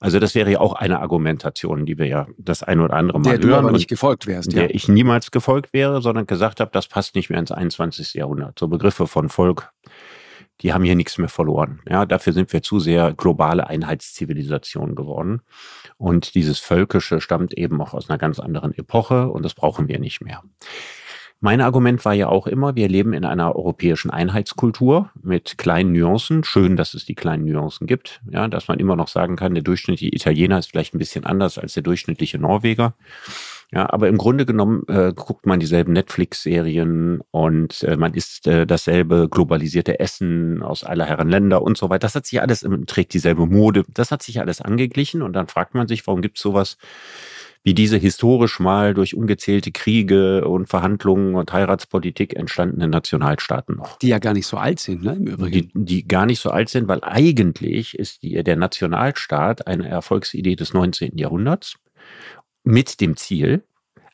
Also das wäre ja auch eine Argumentation, die wir ja das ein oder andere Mal der hören. Du aber nicht gefolgt wärst. Der ja. ich niemals gefolgt wäre, sondern gesagt habe, das passt nicht mehr ins 21. Jahrhundert. So Begriffe von Volk, die haben hier nichts mehr verloren. Ja, dafür sind wir zu sehr globale Einheitszivilisation geworden. Und dieses Völkische stammt eben auch aus einer ganz anderen Epoche und das brauchen wir nicht mehr. Mein Argument war ja auch immer, wir leben in einer europäischen Einheitskultur mit kleinen Nuancen. Schön, dass es die kleinen Nuancen gibt. Ja, dass man immer noch sagen kann, der durchschnittliche Italiener ist vielleicht ein bisschen anders als der durchschnittliche Norweger. Ja, aber im Grunde genommen äh, guckt man dieselben Netflix-Serien und äh, man isst äh, dasselbe globalisierte Essen aus aller Herren Länder und so weiter. Das hat sich alles, trägt dieselbe Mode. Das hat sich alles angeglichen und dann fragt man sich, warum gibt es sowas wie diese historisch mal durch ungezählte Kriege und Verhandlungen und Heiratspolitik entstandenen Nationalstaaten noch. Die ja gar nicht so alt sind, ne, im Übrigen. Die, die gar nicht so alt sind, weil eigentlich ist die, der Nationalstaat eine Erfolgsidee des 19. Jahrhunderts mit dem Ziel,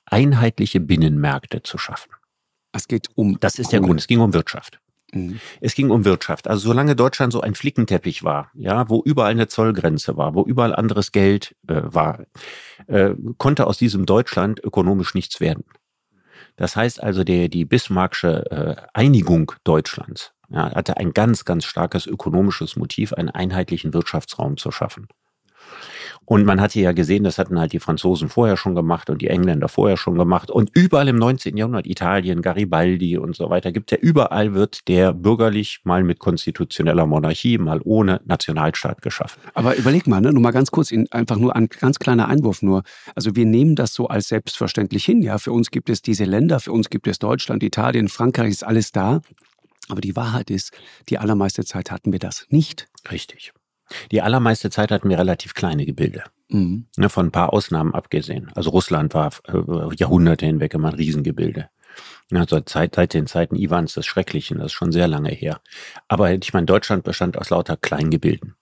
einheitliche Binnenmärkte zu schaffen. Es geht um. Das ist der Grund. Es ging um Wirtschaft. Mhm. Es ging um Wirtschaft. Also solange Deutschland so ein Flickenteppich war, ja, wo überall eine Zollgrenze war, wo überall anderes Geld äh, war, äh, konnte aus diesem Deutschland ökonomisch nichts werden. Das heißt also, der, die Bismarcksche äh, Einigung Deutschlands ja, hatte ein ganz, ganz starkes ökonomisches Motiv, einen einheitlichen Wirtschaftsraum zu schaffen. Und man hatte ja gesehen, das hatten halt die Franzosen vorher schon gemacht und die Engländer vorher schon gemacht. Und überall im 19. Jahrhundert, Italien, Garibaldi und so weiter, gibt ja überall wird der bürgerlich mal mit konstitutioneller Monarchie, mal ohne Nationalstaat geschaffen. Aber überleg mal, ne, nur mal ganz kurz, einfach nur ein ganz kleiner Einwurf nur. Also wir nehmen das so als selbstverständlich hin. Ja, für uns gibt es diese Länder, für uns gibt es Deutschland, Italien, Frankreich ist alles da. Aber die Wahrheit ist, die allermeiste Zeit hatten wir das nicht. Richtig. Die allermeiste Zeit hatten wir relativ kleine Gebilde. Mhm. Ne, von ein paar Ausnahmen abgesehen. Also Russland war äh, Jahrhunderte hinweg immer ein Riesengebilde. Also seit, seit den Zeiten Iwans des Schrecklichen, das ist schon sehr lange her. Aber ich meine, Deutschland bestand aus lauter Kleingebilden.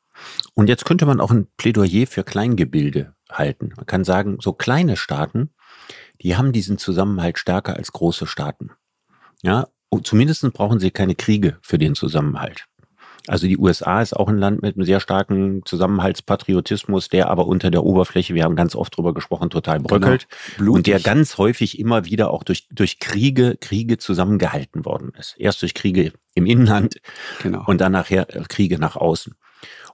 Und jetzt könnte man auch ein Plädoyer für Kleingebilde halten. Man kann sagen, so kleine Staaten, die haben diesen Zusammenhalt stärker als große Staaten. Ja, und zumindest brauchen sie keine Kriege für den Zusammenhalt. Also die USA ist auch ein Land mit einem sehr starken Zusammenhaltspatriotismus, der aber unter der Oberfläche, wir haben ganz oft drüber gesprochen, total genau. bröckelt. Genau. Und der ganz häufig immer wieder auch durch, durch Kriege, Kriege zusammengehalten worden ist. Erst durch Kriege im Inland genau. und dann nachher äh, Kriege nach außen.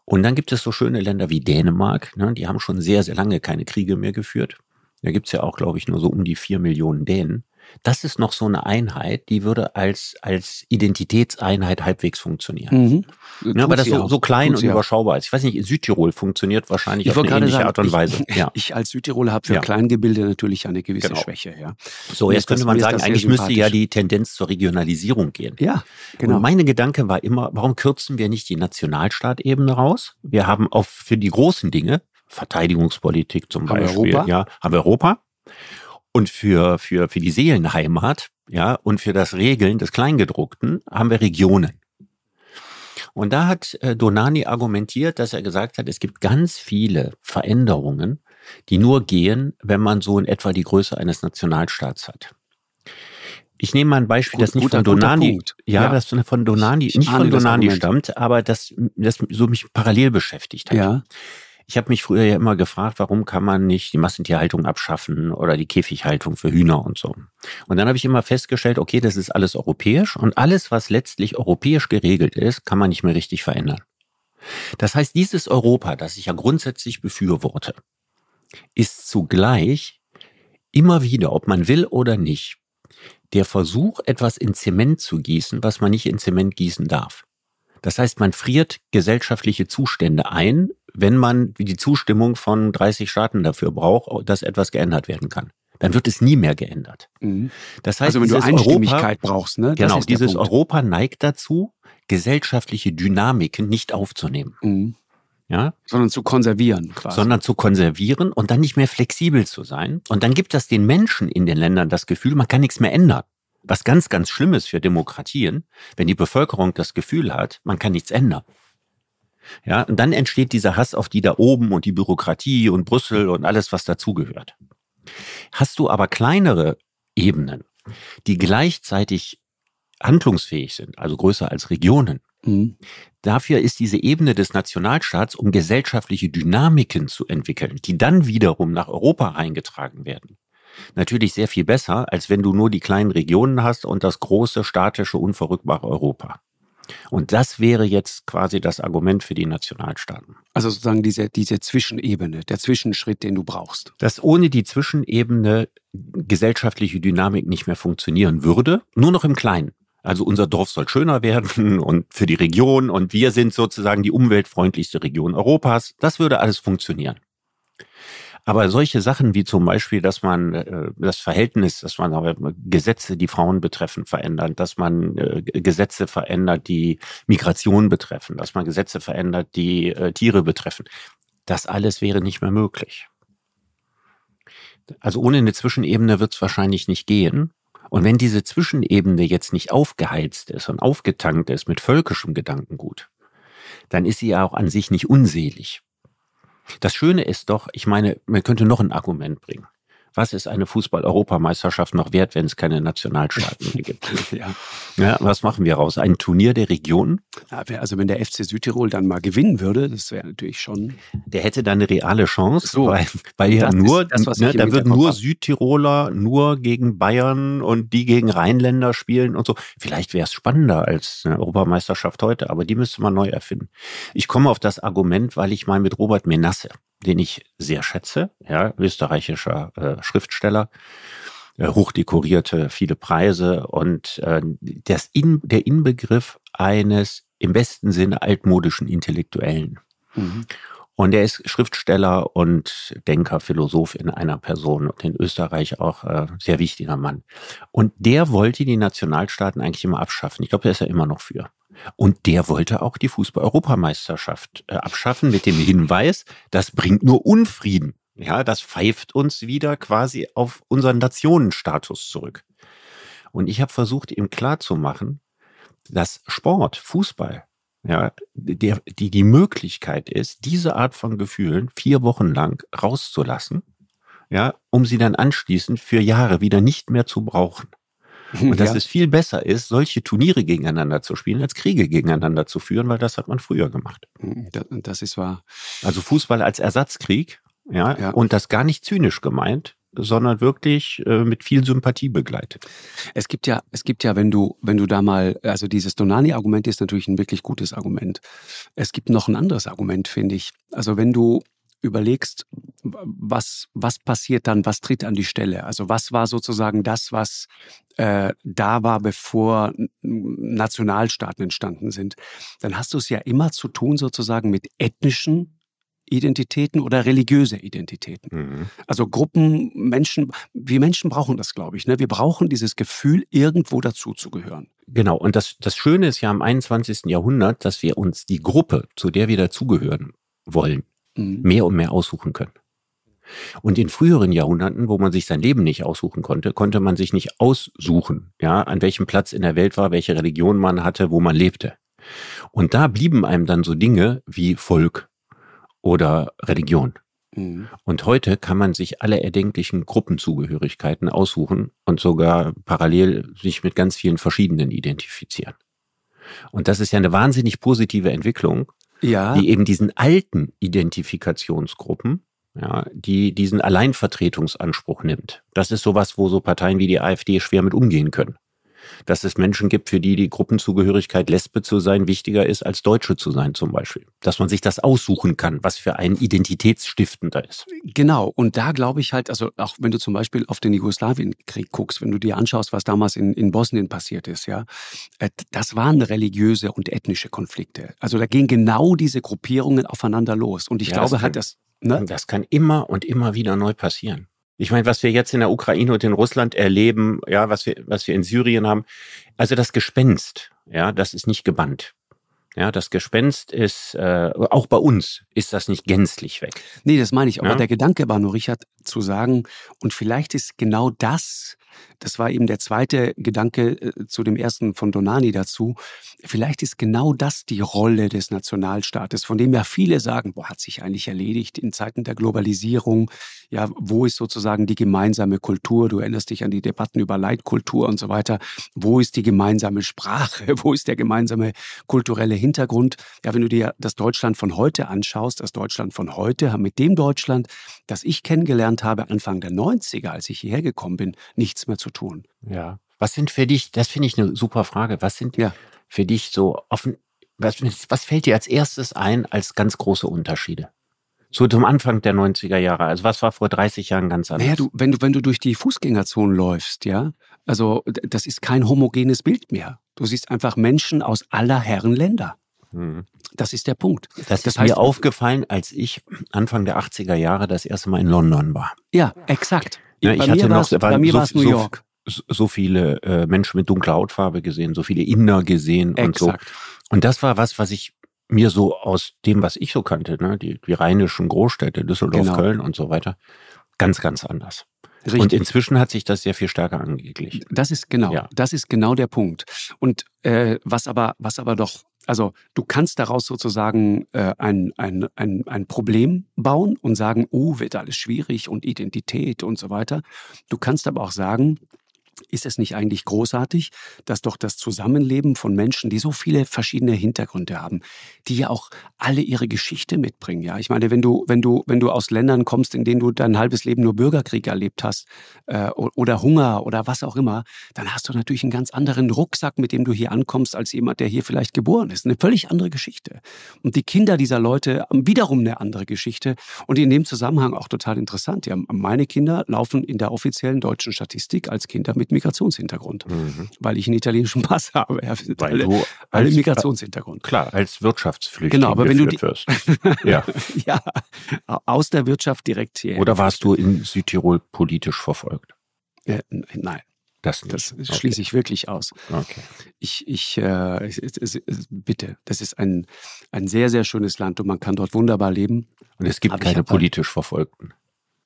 Und dann gibt es so schöne Länder wie Dänemark, ne, die haben schon sehr, sehr lange keine Kriege mehr geführt. Da gibt's ja auch, glaube ich, nur so um die vier Millionen Dänen. Das ist noch so eine Einheit, die würde als, als Identitätseinheit halbwegs funktionieren. Mhm. Ja, aber das so, so klein und überschaubar ist. Ich weiß nicht, in Südtirol funktioniert wahrscheinlich ich auf eine ähnliche sagen, Art und Weise. Ich, ja. ich als Südtiroler habe für ja. Kleingebilde natürlich eine gewisse genau. Schwäche. Ja. So, jetzt könnte man sagen, eigentlich müsste ja die Tendenz zur Regionalisierung gehen. Ja, genau. Und meine Gedanke war immer, warum kürzen wir nicht die Nationalstaatebene raus? Wir haben auch für die großen Dinge, Verteidigungspolitik zum haben Beispiel, Europa? ja, haben wir Europa. Und für, für, für die Seelenheimat, ja, und für das Regeln des Kleingedruckten haben wir Regionen. Und da hat äh, Donani argumentiert, dass er gesagt hat, es gibt ganz viele Veränderungen, die nur gehen, wenn man so in etwa die Größe eines Nationalstaats hat. Ich nehme mal ein Beispiel, Gut, das nicht guter, von Donani, ja, ja, das von Donani, nicht von Donani stammt, aber das, das so mich parallel beschäftigt hat. Ja. Ich habe mich früher ja immer gefragt, warum kann man nicht die Massentierhaltung abschaffen oder die Käfighaltung für Hühner und so. Und dann habe ich immer festgestellt, okay, das ist alles europäisch und alles, was letztlich europäisch geregelt ist, kann man nicht mehr richtig verändern. Das heißt, dieses Europa, das ich ja grundsätzlich befürworte, ist zugleich immer wieder, ob man will oder nicht, der Versuch, etwas in Zement zu gießen, was man nicht in Zement gießen darf. Das heißt, man friert gesellschaftliche Zustände ein, wenn man die Zustimmung von 30 Staaten dafür braucht, dass etwas geändert werden kann. dann wird es nie mehr geändert. Mhm. Das heißt, Also wenn du Einstimmigkeit Europa, brauchst, ne? Das genau, dieses Punkt. Europa neigt dazu, gesellschaftliche Dynamiken nicht aufzunehmen, Mhm. ja, Sondern zu konservieren quasi. sondern zu konservieren und dann nicht mehr flexibel zu sein. Und dann gibt das den Menschen in den Ländern das Gefühl, man kann nichts mehr ändern. Was ganz, ganz schlimm ist für Demokratien, wenn die Bevölkerung das Gefühl hat, man kann nichts ändern. Ja, und dann entsteht dieser Hass auf die da oben und die Bürokratie und Brüssel und alles, was dazugehört. Hast du aber kleinere Ebenen, die gleichzeitig handlungsfähig sind, also größer als Regionen, Mhm. Dafür ist diese Ebene des Nationalstaats, um gesellschaftliche Dynamiken zu entwickeln, die dann wiederum nach Europa reingetragen werden. Natürlich sehr viel besser, als wenn du nur die kleinen Regionen hast und das große, statische, unverrückbare Europa. Und das wäre jetzt quasi das Argument für die Nationalstaaten. Also sozusagen diese, diese Zwischenebene, der Zwischenschritt, den du brauchst. Dass ohne die Zwischenebene gesellschaftliche Dynamik nicht mehr funktionieren würde, nur noch im Kleinen. Also unser Dorf soll schöner werden und für die Region und wir sind sozusagen die umweltfreundlichste Region Europas. Das würde alles funktionieren. Aber solche Sachen wie zum Beispiel, dass man äh, das Verhältnis, dass man aber Gesetze, die Frauen betreffen, verändert, dass man äh, Gesetze verändert, die Migration betreffen, dass man Gesetze verändert, die äh, Tiere betreffen, das alles wäre nicht mehr möglich. Also ohne eine Zwischenebene wird es wahrscheinlich nicht gehen. Und wenn diese Zwischenebene jetzt nicht aufgeheizt ist und aufgetankt ist mit völkischem Gedankengut, dann ist sie ja auch an sich nicht unselig. Das Schöne ist doch, ich meine, man könnte noch ein Argument bringen. Was ist eine Fußball-Europameisterschaft noch wert, wenn es keine Nationalstaaten mehr gibt? Ja. Ja, was machen wir raus? Ein Turnier der Regionen? Ja, Also wenn der FC Südtirol dann mal gewinnen würde, das wäre natürlich schon. Der hätte dann eine reale Chance, So. weil, weil ja nur, das, ne, da würden nur. Südtiroler nur gegen Bayern und die gegen Rheinländer spielen und so. Vielleicht wäre es spannender als eine Europameisterschaft heute, aber die müsste man neu erfinden. Ich komme auf das Argument, weil ich mal mit Robert Menasse, den ich sehr schätze, ja, österreichischer äh, Schriftsteller, äh, hochdekorierte, viele Preise und äh, das in, der Inbegriff eines im besten Sinne altmodischen Intellektuellen. Mhm. Und er ist Schriftsteller und Denker, Philosoph in einer Person und in Österreich auch äh, sehr wichtiger Mann. Und der wollte die Nationalstaaten eigentlich immer abschaffen. Ich glaube, der ist ja immer noch für. Und der wollte auch die Fußball-Europameisterschaft äh, abschaffen mit dem Hinweis, das bringt nur Unfrieden. Ja, das pfeift uns wieder quasi auf unseren Nationenstatus zurück. Und ich habe versucht, ihm klarzumachen, dass Sport, Fußball, ja, der, die die Möglichkeit ist, diese Art von Gefühlen vier Wochen lang rauszulassen, ja, um sie dann anschließend für Jahre wieder nicht mehr zu brauchen. Und dass ja. es viel besser ist, solche Turniere gegeneinander zu spielen, als Kriege gegeneinander zu führen, weil das hat man früher gemacht. Mhm, Das, das ist wahr. Also Fußball als Ersatzkrieg, ja, Ja. und das gar nicht zynisch gemeint, sondern wirklich äh, mit viel Sympathie begleitet. Es gibt ja, es gibt ja, wenn du, wenn du da mal, also dieses Donani-Argument ist natürlich ein wirklich gutes Argument. Es gibt noch ein anderes Argument, finde ich. Also wenn du überlegst, was, was passiert dann, was tritt an die Stelle? Also was war sozusagen das, was äh, da war, bevor Nationalstaaten entstanden sind? Dann hast du es ja immer zu tun sozusagen mit ethnischen Identitäten oder religiöse Identitäten. Also Gruppen, Menschen, wir Menschen brauchen das, glaube ich. Ne? Wir brauchen dieses Gefühl, irgendwo dazuzugehören. Genau, und das, das Schöne ist ja am 21. Jahrhundert, dass wir uns die Gruppe, zu der wir dazugehören wollen, Mhm. mehr und mehr aussuchen können. Und in früheren Jahrhunderten, wo man sich sein Leben nicht aussuchen konnte, konnte man sich nicht aussuchen, ja, an welchem Platz in der Welt war, welche Religion man hatte, wo man lebte. Und da blieben einem dann so Dinge wie Volk oder Religion. Mhm. Und heute kann man sich alle erdenklichen Gruppenzugehörigkeiten aussuchen und sogar parallel sich mit ganz vielen verschiedenen identifizieren. Und das ist ja eine wahnsinnig positive Entwicklung, Ja, die eben diesen alten Identifikationsgruppen, ja, die diesen Alleinvertretungsanspruch nimmt. Das ist sowas, wo so Parteien wie die AfD schwer mit umgehen können. Dass es Menschen gibt, für die die Gruppenzugehörigkeit Lesbe zu sein wichtiger ist, als Deutsche zu sein zum Beispiel. Dass man sich das aussuchen kann, was für einen identitätsstiftender ist. genau. Und da glaube ich halt, also auch wenn du zum Beispiel auf den Jugoslawienkrieg guckst, wenn du dir anschaust, was damals in, in Bosnien passiert ist, ja, äh, das waren religiöse und ethnische Konflikte. Also da gehen genau diese Gruppierungen aufeinander los. Und ich Ja, glaube das halt, kann- dass, ne? Das kann immer und immer wieder neu passieren. Ich meine, was wir jetzt in der Ukraine und in Russland erleben, ja, was wir, was wir in Syrien haben, also das Gespenst, ja, das ist nicht gebannt. Ja, das Gespenst ist, äh, auch bei uns ist das nicht gänzlich weg. Nee, das meine ich. Aber ja? der Gedanke war nur, Richard, zu sagen, und vielleicht ist genau das das war eben der zweite Gedanke äh, zu dem ersten von Donani dazu. Vielleicht ist genau das die Rolle des Nationalstaates, von dem ja viele sagen, wo hat sich eigentlich erledigt in Zeiten der Globalisierung? Ja, wo ist sozusagen die gemeinsame Kultur? Du erinnerst dich an die Debatten über Leitkultur und so weiter. Wo ist die gemeinsame Sprache? Wo ist der gemeinsame kulturelle Hintergrund? Ja, wenn du dir das Deutschland von heute anschaust, das Deutschland von heute mit dem Deutschland, das ich kennengelernt habe Anfang der 90er, als ich hierher gekommen bin, nichts mehr zu tun. Ja. Was sind für dich, das finde ich eine super Frage, was sind ja. für dich so offen, was, was fällt dir als erstes ein als ganz große Unterschiede? So zum Anfang der 90er Jahre. Also was war vor 30 Jahren ganz anders? Naja, du, wenn du, wenn du durch die Fußgängerzone läufst, ja, also das ist kein homogenes Bild mehr. Du siehst einfach Menschen aus aller Herren Länder. Mhm. Das ist der Punkt. Das, das ist heißt, mir aufgefallen, als ich Anfang der 80er Jahre das erste Mal in London war. Ja, exakt. Ja, ich hatte noch, bei mir war es New York. So, so viele äh, Menschen mit dunkler Hautfarbe gesehen, so viele Inder gesehen Exakt. und so. Und das war was, was ich mir so aus dem, was ich so kannte, ne, die, die rheinischen Großstädte, Düsseldorf, genau. Köln und so weiter, ganz, ganz anders. Richtig. Und inzwischen hat sich das sehr viel stärker angeglichen. Das ist genau, ja. das ist genau der Punkt. Und äh, was aber, was aber doch also du kannst daraus sozusagen äh, ein, ein, ein, ein Problem bauen und sagen, oh, wird alles schwierig und Identität und so weiter. Du kannst aber auch sagen, ist es nicht eigentlich großartig, dass doch das Zusammenleben von Menschen, die so viele verschiedene Hintergründe haben, die ja auch alle ihre Geschichte mitbringen, ja? Ich meine, wenn du wenn du wenn du aus Ländern kommst, in denen du dein halbes Leben nur Bürgerkrieg erlebt hast äh, oder Hunger oder was auch immer, dann hast du natürlich einen ganz anderen Rucksack, mit dem du hier ankommst, als jemand, der hier vielleicht geboren ist. Eine völlig andere Geschichte. Und die Kinder dieser Leute haben wiederum eine andere Geschichte. Und in dem Zusammenhang auch total interessant. Ja, meine Kinder laufen in der offiziellen deutschen Statistik als Kinder mit mit Migrationshintergrund, mhm. weil ich einen italienischen Pass habe. Ja, weil alle, du alle Migrationshintergrund. Klar, als Wirtschaftsflüchtling genau, aber wenn du die, wirst. ja. ja, aus der Wirtschaft direkt hier. Oder warst du in Südtirol politisch verfolgt? Äh, nein. Das, das okay. schließe ich wirklich aus. Okay. Ich, ich äh, bitte, das ist ein, ein sehr, sehr schönes Land und man kann dort wunderbar leben. Und es gibt Aber keine politisch Verfolgten.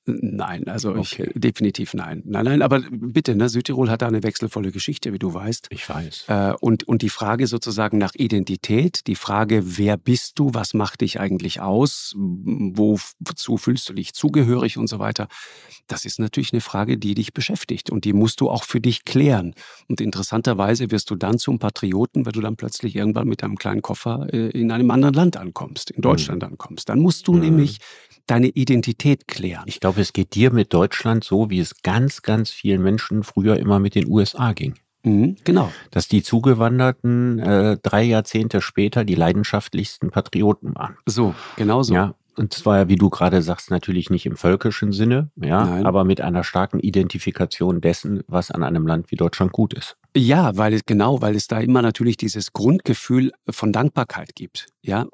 Nein, also okay. ich, definitiv nein. Nein, nein, aber bitte, ne, Südtirol hat da eine wechselvolle Geschichte, wie du weißt. Ich weiß. Äh, und, und die Frage sozusagen nach Identität, die Frage, wer bist du, was macht dich eigentlich aus, wozu fühlst du dich zugehörig und so weiter, das ist natürlich eine Frage, die dich beschäftigt und die musst du auch für dich klären. Und interessanterweise wirst du dann zum Patrioten, wenn du dann plötzlich irgendwann mit einem kleinen Koffer äh, in einem anderen Land ankommst, in Deutschland mhm. ankommst. Dann musst du mhm. nämlich deine Identität klären. Ich glaube, es geht dir mit Deutschland so, wie es ganz, ganz vielen Menschen früher immer mit den USA ging. Mhm, genau. Dass die Zugewanderten äh, drei Jahrzehnte später die leidenschaftlichsten Patrioten waren. So, genau so. Ja, und zwar, wie du gerade sagst, natürlich nicht im völkischen Sinne, ja, Nein. aber mit einer starken Identifikation dessen, was an einem Land wie Deutschland gut ist. Ja, weil es genau, weil es da immer natürlich dieses Grundgefühl von Dankbarkeit gibt. Ja,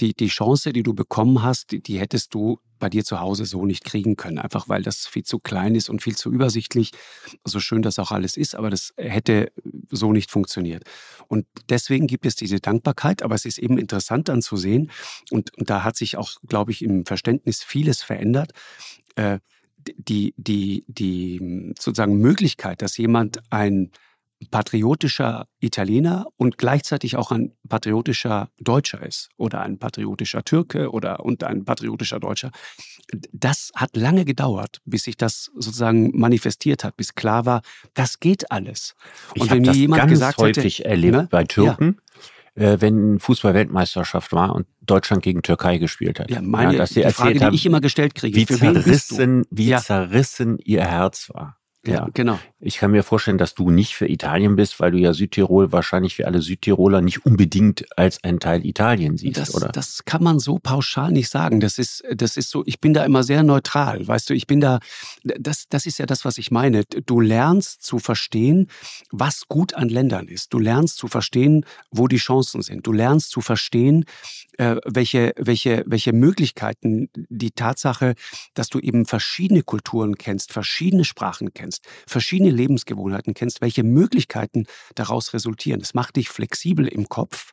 die, die Chance, die du bekommen hast, die, die hättest du bei dir zu Hause so nicht kriegen können, einfach weil das viel zu klein ist und viel zu übersichtlich. So schön das auch alles ist, aber das hätte so nicht funktioniert. Und deswegen gibt es diese Dankbarkeit, aber es ist eben interessant dann zu sehen, und, und da hat sich auch, glaube ich, im Verständnis vieles verändert. Äh, die, die, die sozusagen Möglichkeit, dass jemand ein patriotischer Italiener und gleichzeitig auch ein patriotischer Deutscher ist oder ein patriotischer Türke oder und ein patriotischer Deutscher. Das hat lange gedauert, bis sich das sozusagen manifestiert hat, bis klar war, das geht alles. Und ich wenn mir jemand ganz gesagt häufig hätte, erlebt ne? bei Türken, ja. äh, wenn Fußball-Weltmeisterschaft war und Deutschland gegen Türkei gespielt hat. Ja, meine ja, dass sie die Frage, haben, die ich immer gestellt kriege. Wie zerrissen, wie ja. zerrissen ihr Herz war. Ja, genau. Ich kann mir vorstellen, dass du nicht für Italien bist, weil du ja Südtirol wahrscheinlich wie alle Südtiroler nicht unbedingt als ein Teil Italien siehst, das, oder? Das kann man so pauschal nicht sagen. Das ist, das ist so, ich bin da immer sehr neutral. Weißt du, ich bin da, das, das ist ja das, was ich meine. Du lernst zu verstehen, was gut an Ländern ist. Du lernst zu verstehen, wo die Chancen sind. Du lernst zu verstehen, äh, welche, welche, welche Möglichkeiten die Tatsache, dass du eben verschiedene Kulturen kennst, verschiedene Sprachen kennst, verschiedene Lebensgewohnheiten kennst, welche Möglichkeiten daraus resultieren. Es macht dich flexibel im Kopf,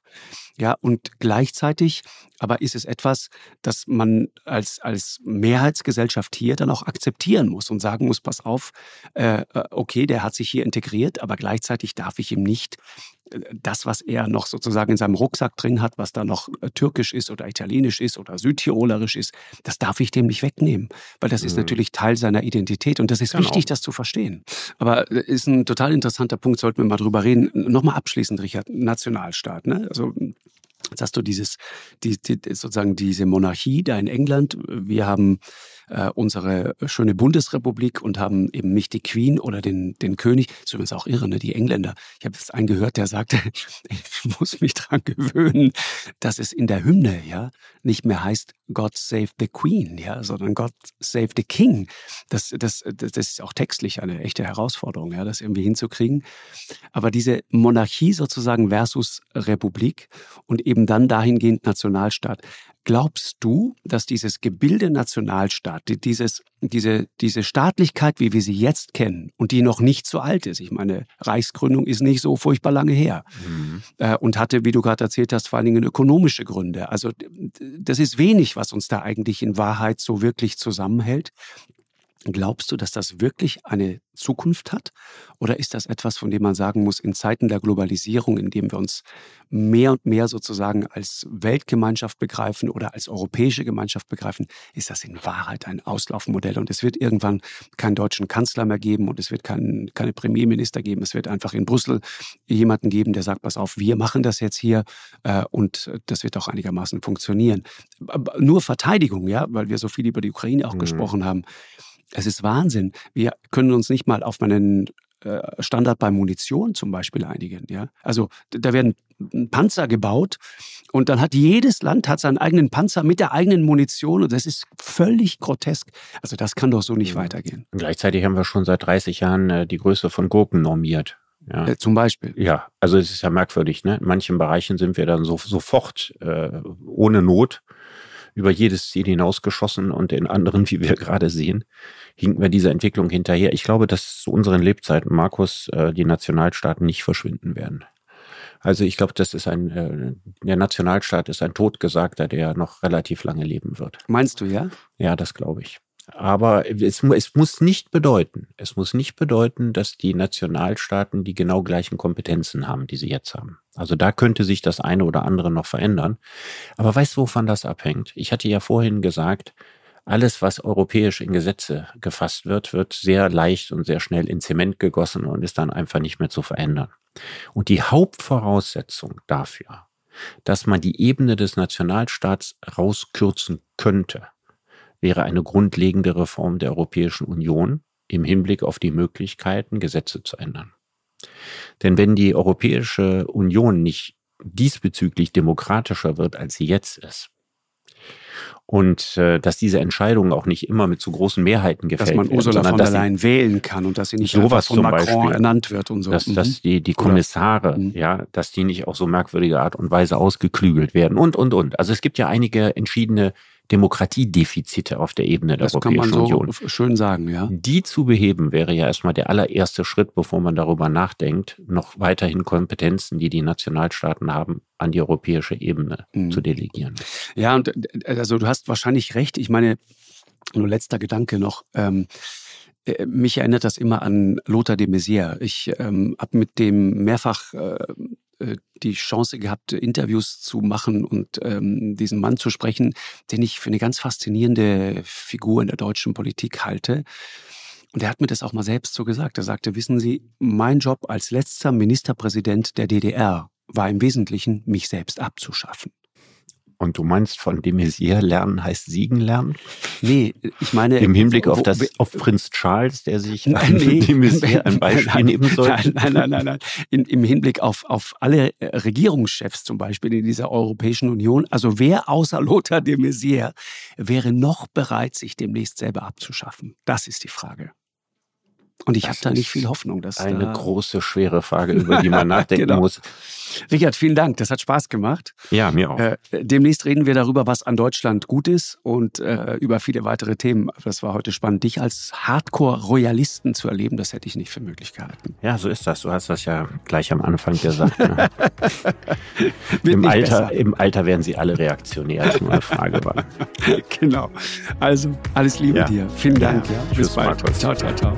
ja, und gleichzeitig aber ist es etwas, das man als, als Mehrheitsgesellschaft hier dann auch akzeptieren muss und sagen muss, pass auf, äh, äh okay, der hat sich hier integriert, aber gleichzeitig darf ich ihm nicht das, was er noch sozusagen in seinem Rucksack drin hat, was da noch äh, türkisch ist oder italienisch ist oder südtirolerisch ist, das darf ich dem nicht wegnehmen, weil das mhm. ist natürlich Teil seiner Identität und das ist genau. wichtig, das zu verstehen. Aber äh, ist ein total interessanter Punkt, sollten wir mal drüber reden. Nochmal abschließend, Richard, Nationalstaat. Ne? Also Jetzt hast du dieses, die, die, sozusagen diese Monarchie da in England. Wir haben äh, unsere schöne Bundesrepublik und haben eben nicht die Queen oder den, den König. Das ist übrigens auch irre, ne? die Engländer. Ich habe jetzt einen gehört, der sagte, ich muss mich dran gewöhnen, dass es in der Hymne ja nicht mehr heißt God save the Queen, ja, sondern God save the King. Das, das, das, ist auch textlich eine echte Herausforderung, ja, das irgendwie hinzukriegen. Aber diese Monarchie sozusagen versus Republik und eben dann dahingehend Nationalstaat. Glaubst du, dass dieses Gebilde Nationalstaat, dieses, diese, diese Staatlichkeit, wie wir sie jetzt kennen und die noch nicht so alt ist, ich meine, Reichsgründung ist nicht so furchtbar lange her mhm. äh, und hatte, wie du gerade erzählt hast, vor allen Dingen ökonomische Gründe. Also das ist wenig, was uns da eigentlich in Wahrheit so wirklich zusammenhält. Glaubst du, dass das wirklich eine Zukunft hat? Oder ist das etwas, von dem man sagen muss, in Zeiten der Globalisierung, in dem wir uns mehr und mehr sozusagen als Weltgemeinschaft begreifen oder als europäische Gemeinschaft begreifen, ist das in Wahrheit ein Auslaufmodell? Und es wird irgendwann keinen deutschen Kanzler mehr geben und es wird kein, keine Premierminister geben. Es wird einfach in Brüssel jemanden geben, der sagt, pass auf, wir machen das jetzt hier äh, und das wird auch einigermaßen funktionieren. Nur Verteidigung, ja, weil wir so viel über die Ukraine auch mhm. gesprochen haben. Es ist Wahnsinn. Wir können uns nicht mal auf einen äh, Standard bei Munition zum Beispiel einigen. Ja? Also da werden Panzer gebaut und dann hat jedes Land hat seinen eigenen Panzer mit der eigenen Munition und das ist völlig grotesk. Also das kann doch so nicht ja. Mhm. weitergehen. Und gleichzeitig haben wir schon seit 30 Jahren äh, die Größe von Gurken normiert. Ja. Äh, zum Beispiel. Ja, also es ist ja merkwürdig. Ne? In manchen Bereichen sind wir dann so, sofort äh, ohne Not über jedes Ziel hinausgeschossen und in anderen, wie wir gerade sehen, hinken wir dieser Entwicklung hinterher. Ich glaube, dass zu unseren Lebzeiten, Markus, äh, die Nationalstaaten nicht verschwinden werden. Also ich glaube, das ist ein, äh, der Nationalstaat ist ein Totgesagter, der noch relativ lange leben wird. Meinst du, ja? Ja, das glaube ich. Aber es, es, muss nicht bedeuten, es muss nicht bedeuten, dass die Nationalstaaten die genau gleichen Kompetenzen haben, die sie jetzt haben. Also da könnte sich das eine oder andere noch verändern. Aber weißt du, wovon das abhängt? Ich hatte ja vorhin gesagt, alles, was europäisch in Gesetze gefasst wird, wird sehr leicht und sehr schnell in Zement gegossen und ist dann einfach nicht mehr zu verändern. Und die Hauptvoraussetzung dafür, dass man die Ebene des Nationalstaats rauskürzen könnte, wäre eine grundlegende Reform der Europäischen Union im Hinblick auf die Möglichkeiten, Gesetze zu ändern. Denn wenn die Europäische Union nicht diesbezüglich demokratischer wird, als sie jetzt ist, und äh, dass diese Entscheidungen auch nicht immer mit so großen Mehrheiten gefällt werden. Dass man Ursula von der Leyen wählen kann und dass sie nicht sowas von Macron Beispiel, ernannt wird und so. Dass, mhm. dass die, die Kommissare, mhm. ja, dass die nicht auf so merkwürdige Art und Weise ausgeklügelt werden und, und, und. Also es gibt ja einige entschiedene Demokratiedefizite auf der Ebene der das Europäischen Union. Kann man so schön sagen, ja. Die zu beheben wäre ja erstmal der allererste Schritt, bevor man darüber nachdenkt, noch weiterhin Kompetenzen, die die Nationalstaaten haben, an die europäische Ebene mhm. zu delegieren. Ja, und äh, also du hast wahrscheinlich recht. Ich meine, nur letzter Gedanke noch. Ähm, äh, mich erinnert das immer an Lothar de Maizière. Ich ähm, habe mit dem mehrfach äh, die Chance gehabt, Interviews zu machen und ähm, diesen Mann zu sprechen, den ich für eine ganz faszinierende Figur in der deutschen Politik halte. Und er hat mir das auch mal selbst so gesagt. Er sagte, wissen Sie, mein Job als letzter Ministerpräsident der DDR war im Wesentlichen, mich selbst abzuschaffen. Und du meinst von de Maizière lernen heißt siegen lernen? Nee, ich meine. Im Hinblick auf, das, auf Prinz Charles, der sich Nein, nee. de Maizière ein Beispiel nein, nehmen soll? Nein, nein, nein, nein. nein. In, Im Hinblick auf, auf alle äh, Regierungschefs zum Beispiel in dieser Europäischen Union. Also wer außer Lothar de Maizière wäre noch bereit, sich demnächst selber abzuschaffen? Das ist die Frage. Und ich habe da nicht viel Hoffnung. Dass eine da große, schwere Frage, über die man nachdenken Genau. muss. Richard, vielen Dank. Das hat Spaß gemacht. Ja, mir auch. Äh, demnächst reden wir darüber, was an Deutschland gut ist und äh, über viele weitere Themen. Das war heute spannend. Dich als Hardcore-Royalisten zu erleben, das hätte ich nicht für möglich gehalten. Ja, so ist das. Du hast das ja gleich am Anfang gesagt. Ne? Im, Alter, besser. Im Alter werden sie alle reaktionär, als nur eine Frage war. Genau. Also, alles Liebe Ja. dir. Vielen Dank. Ja. Ja. Tschüss, Bis bald. Markus. Ciao, ciao, ciao.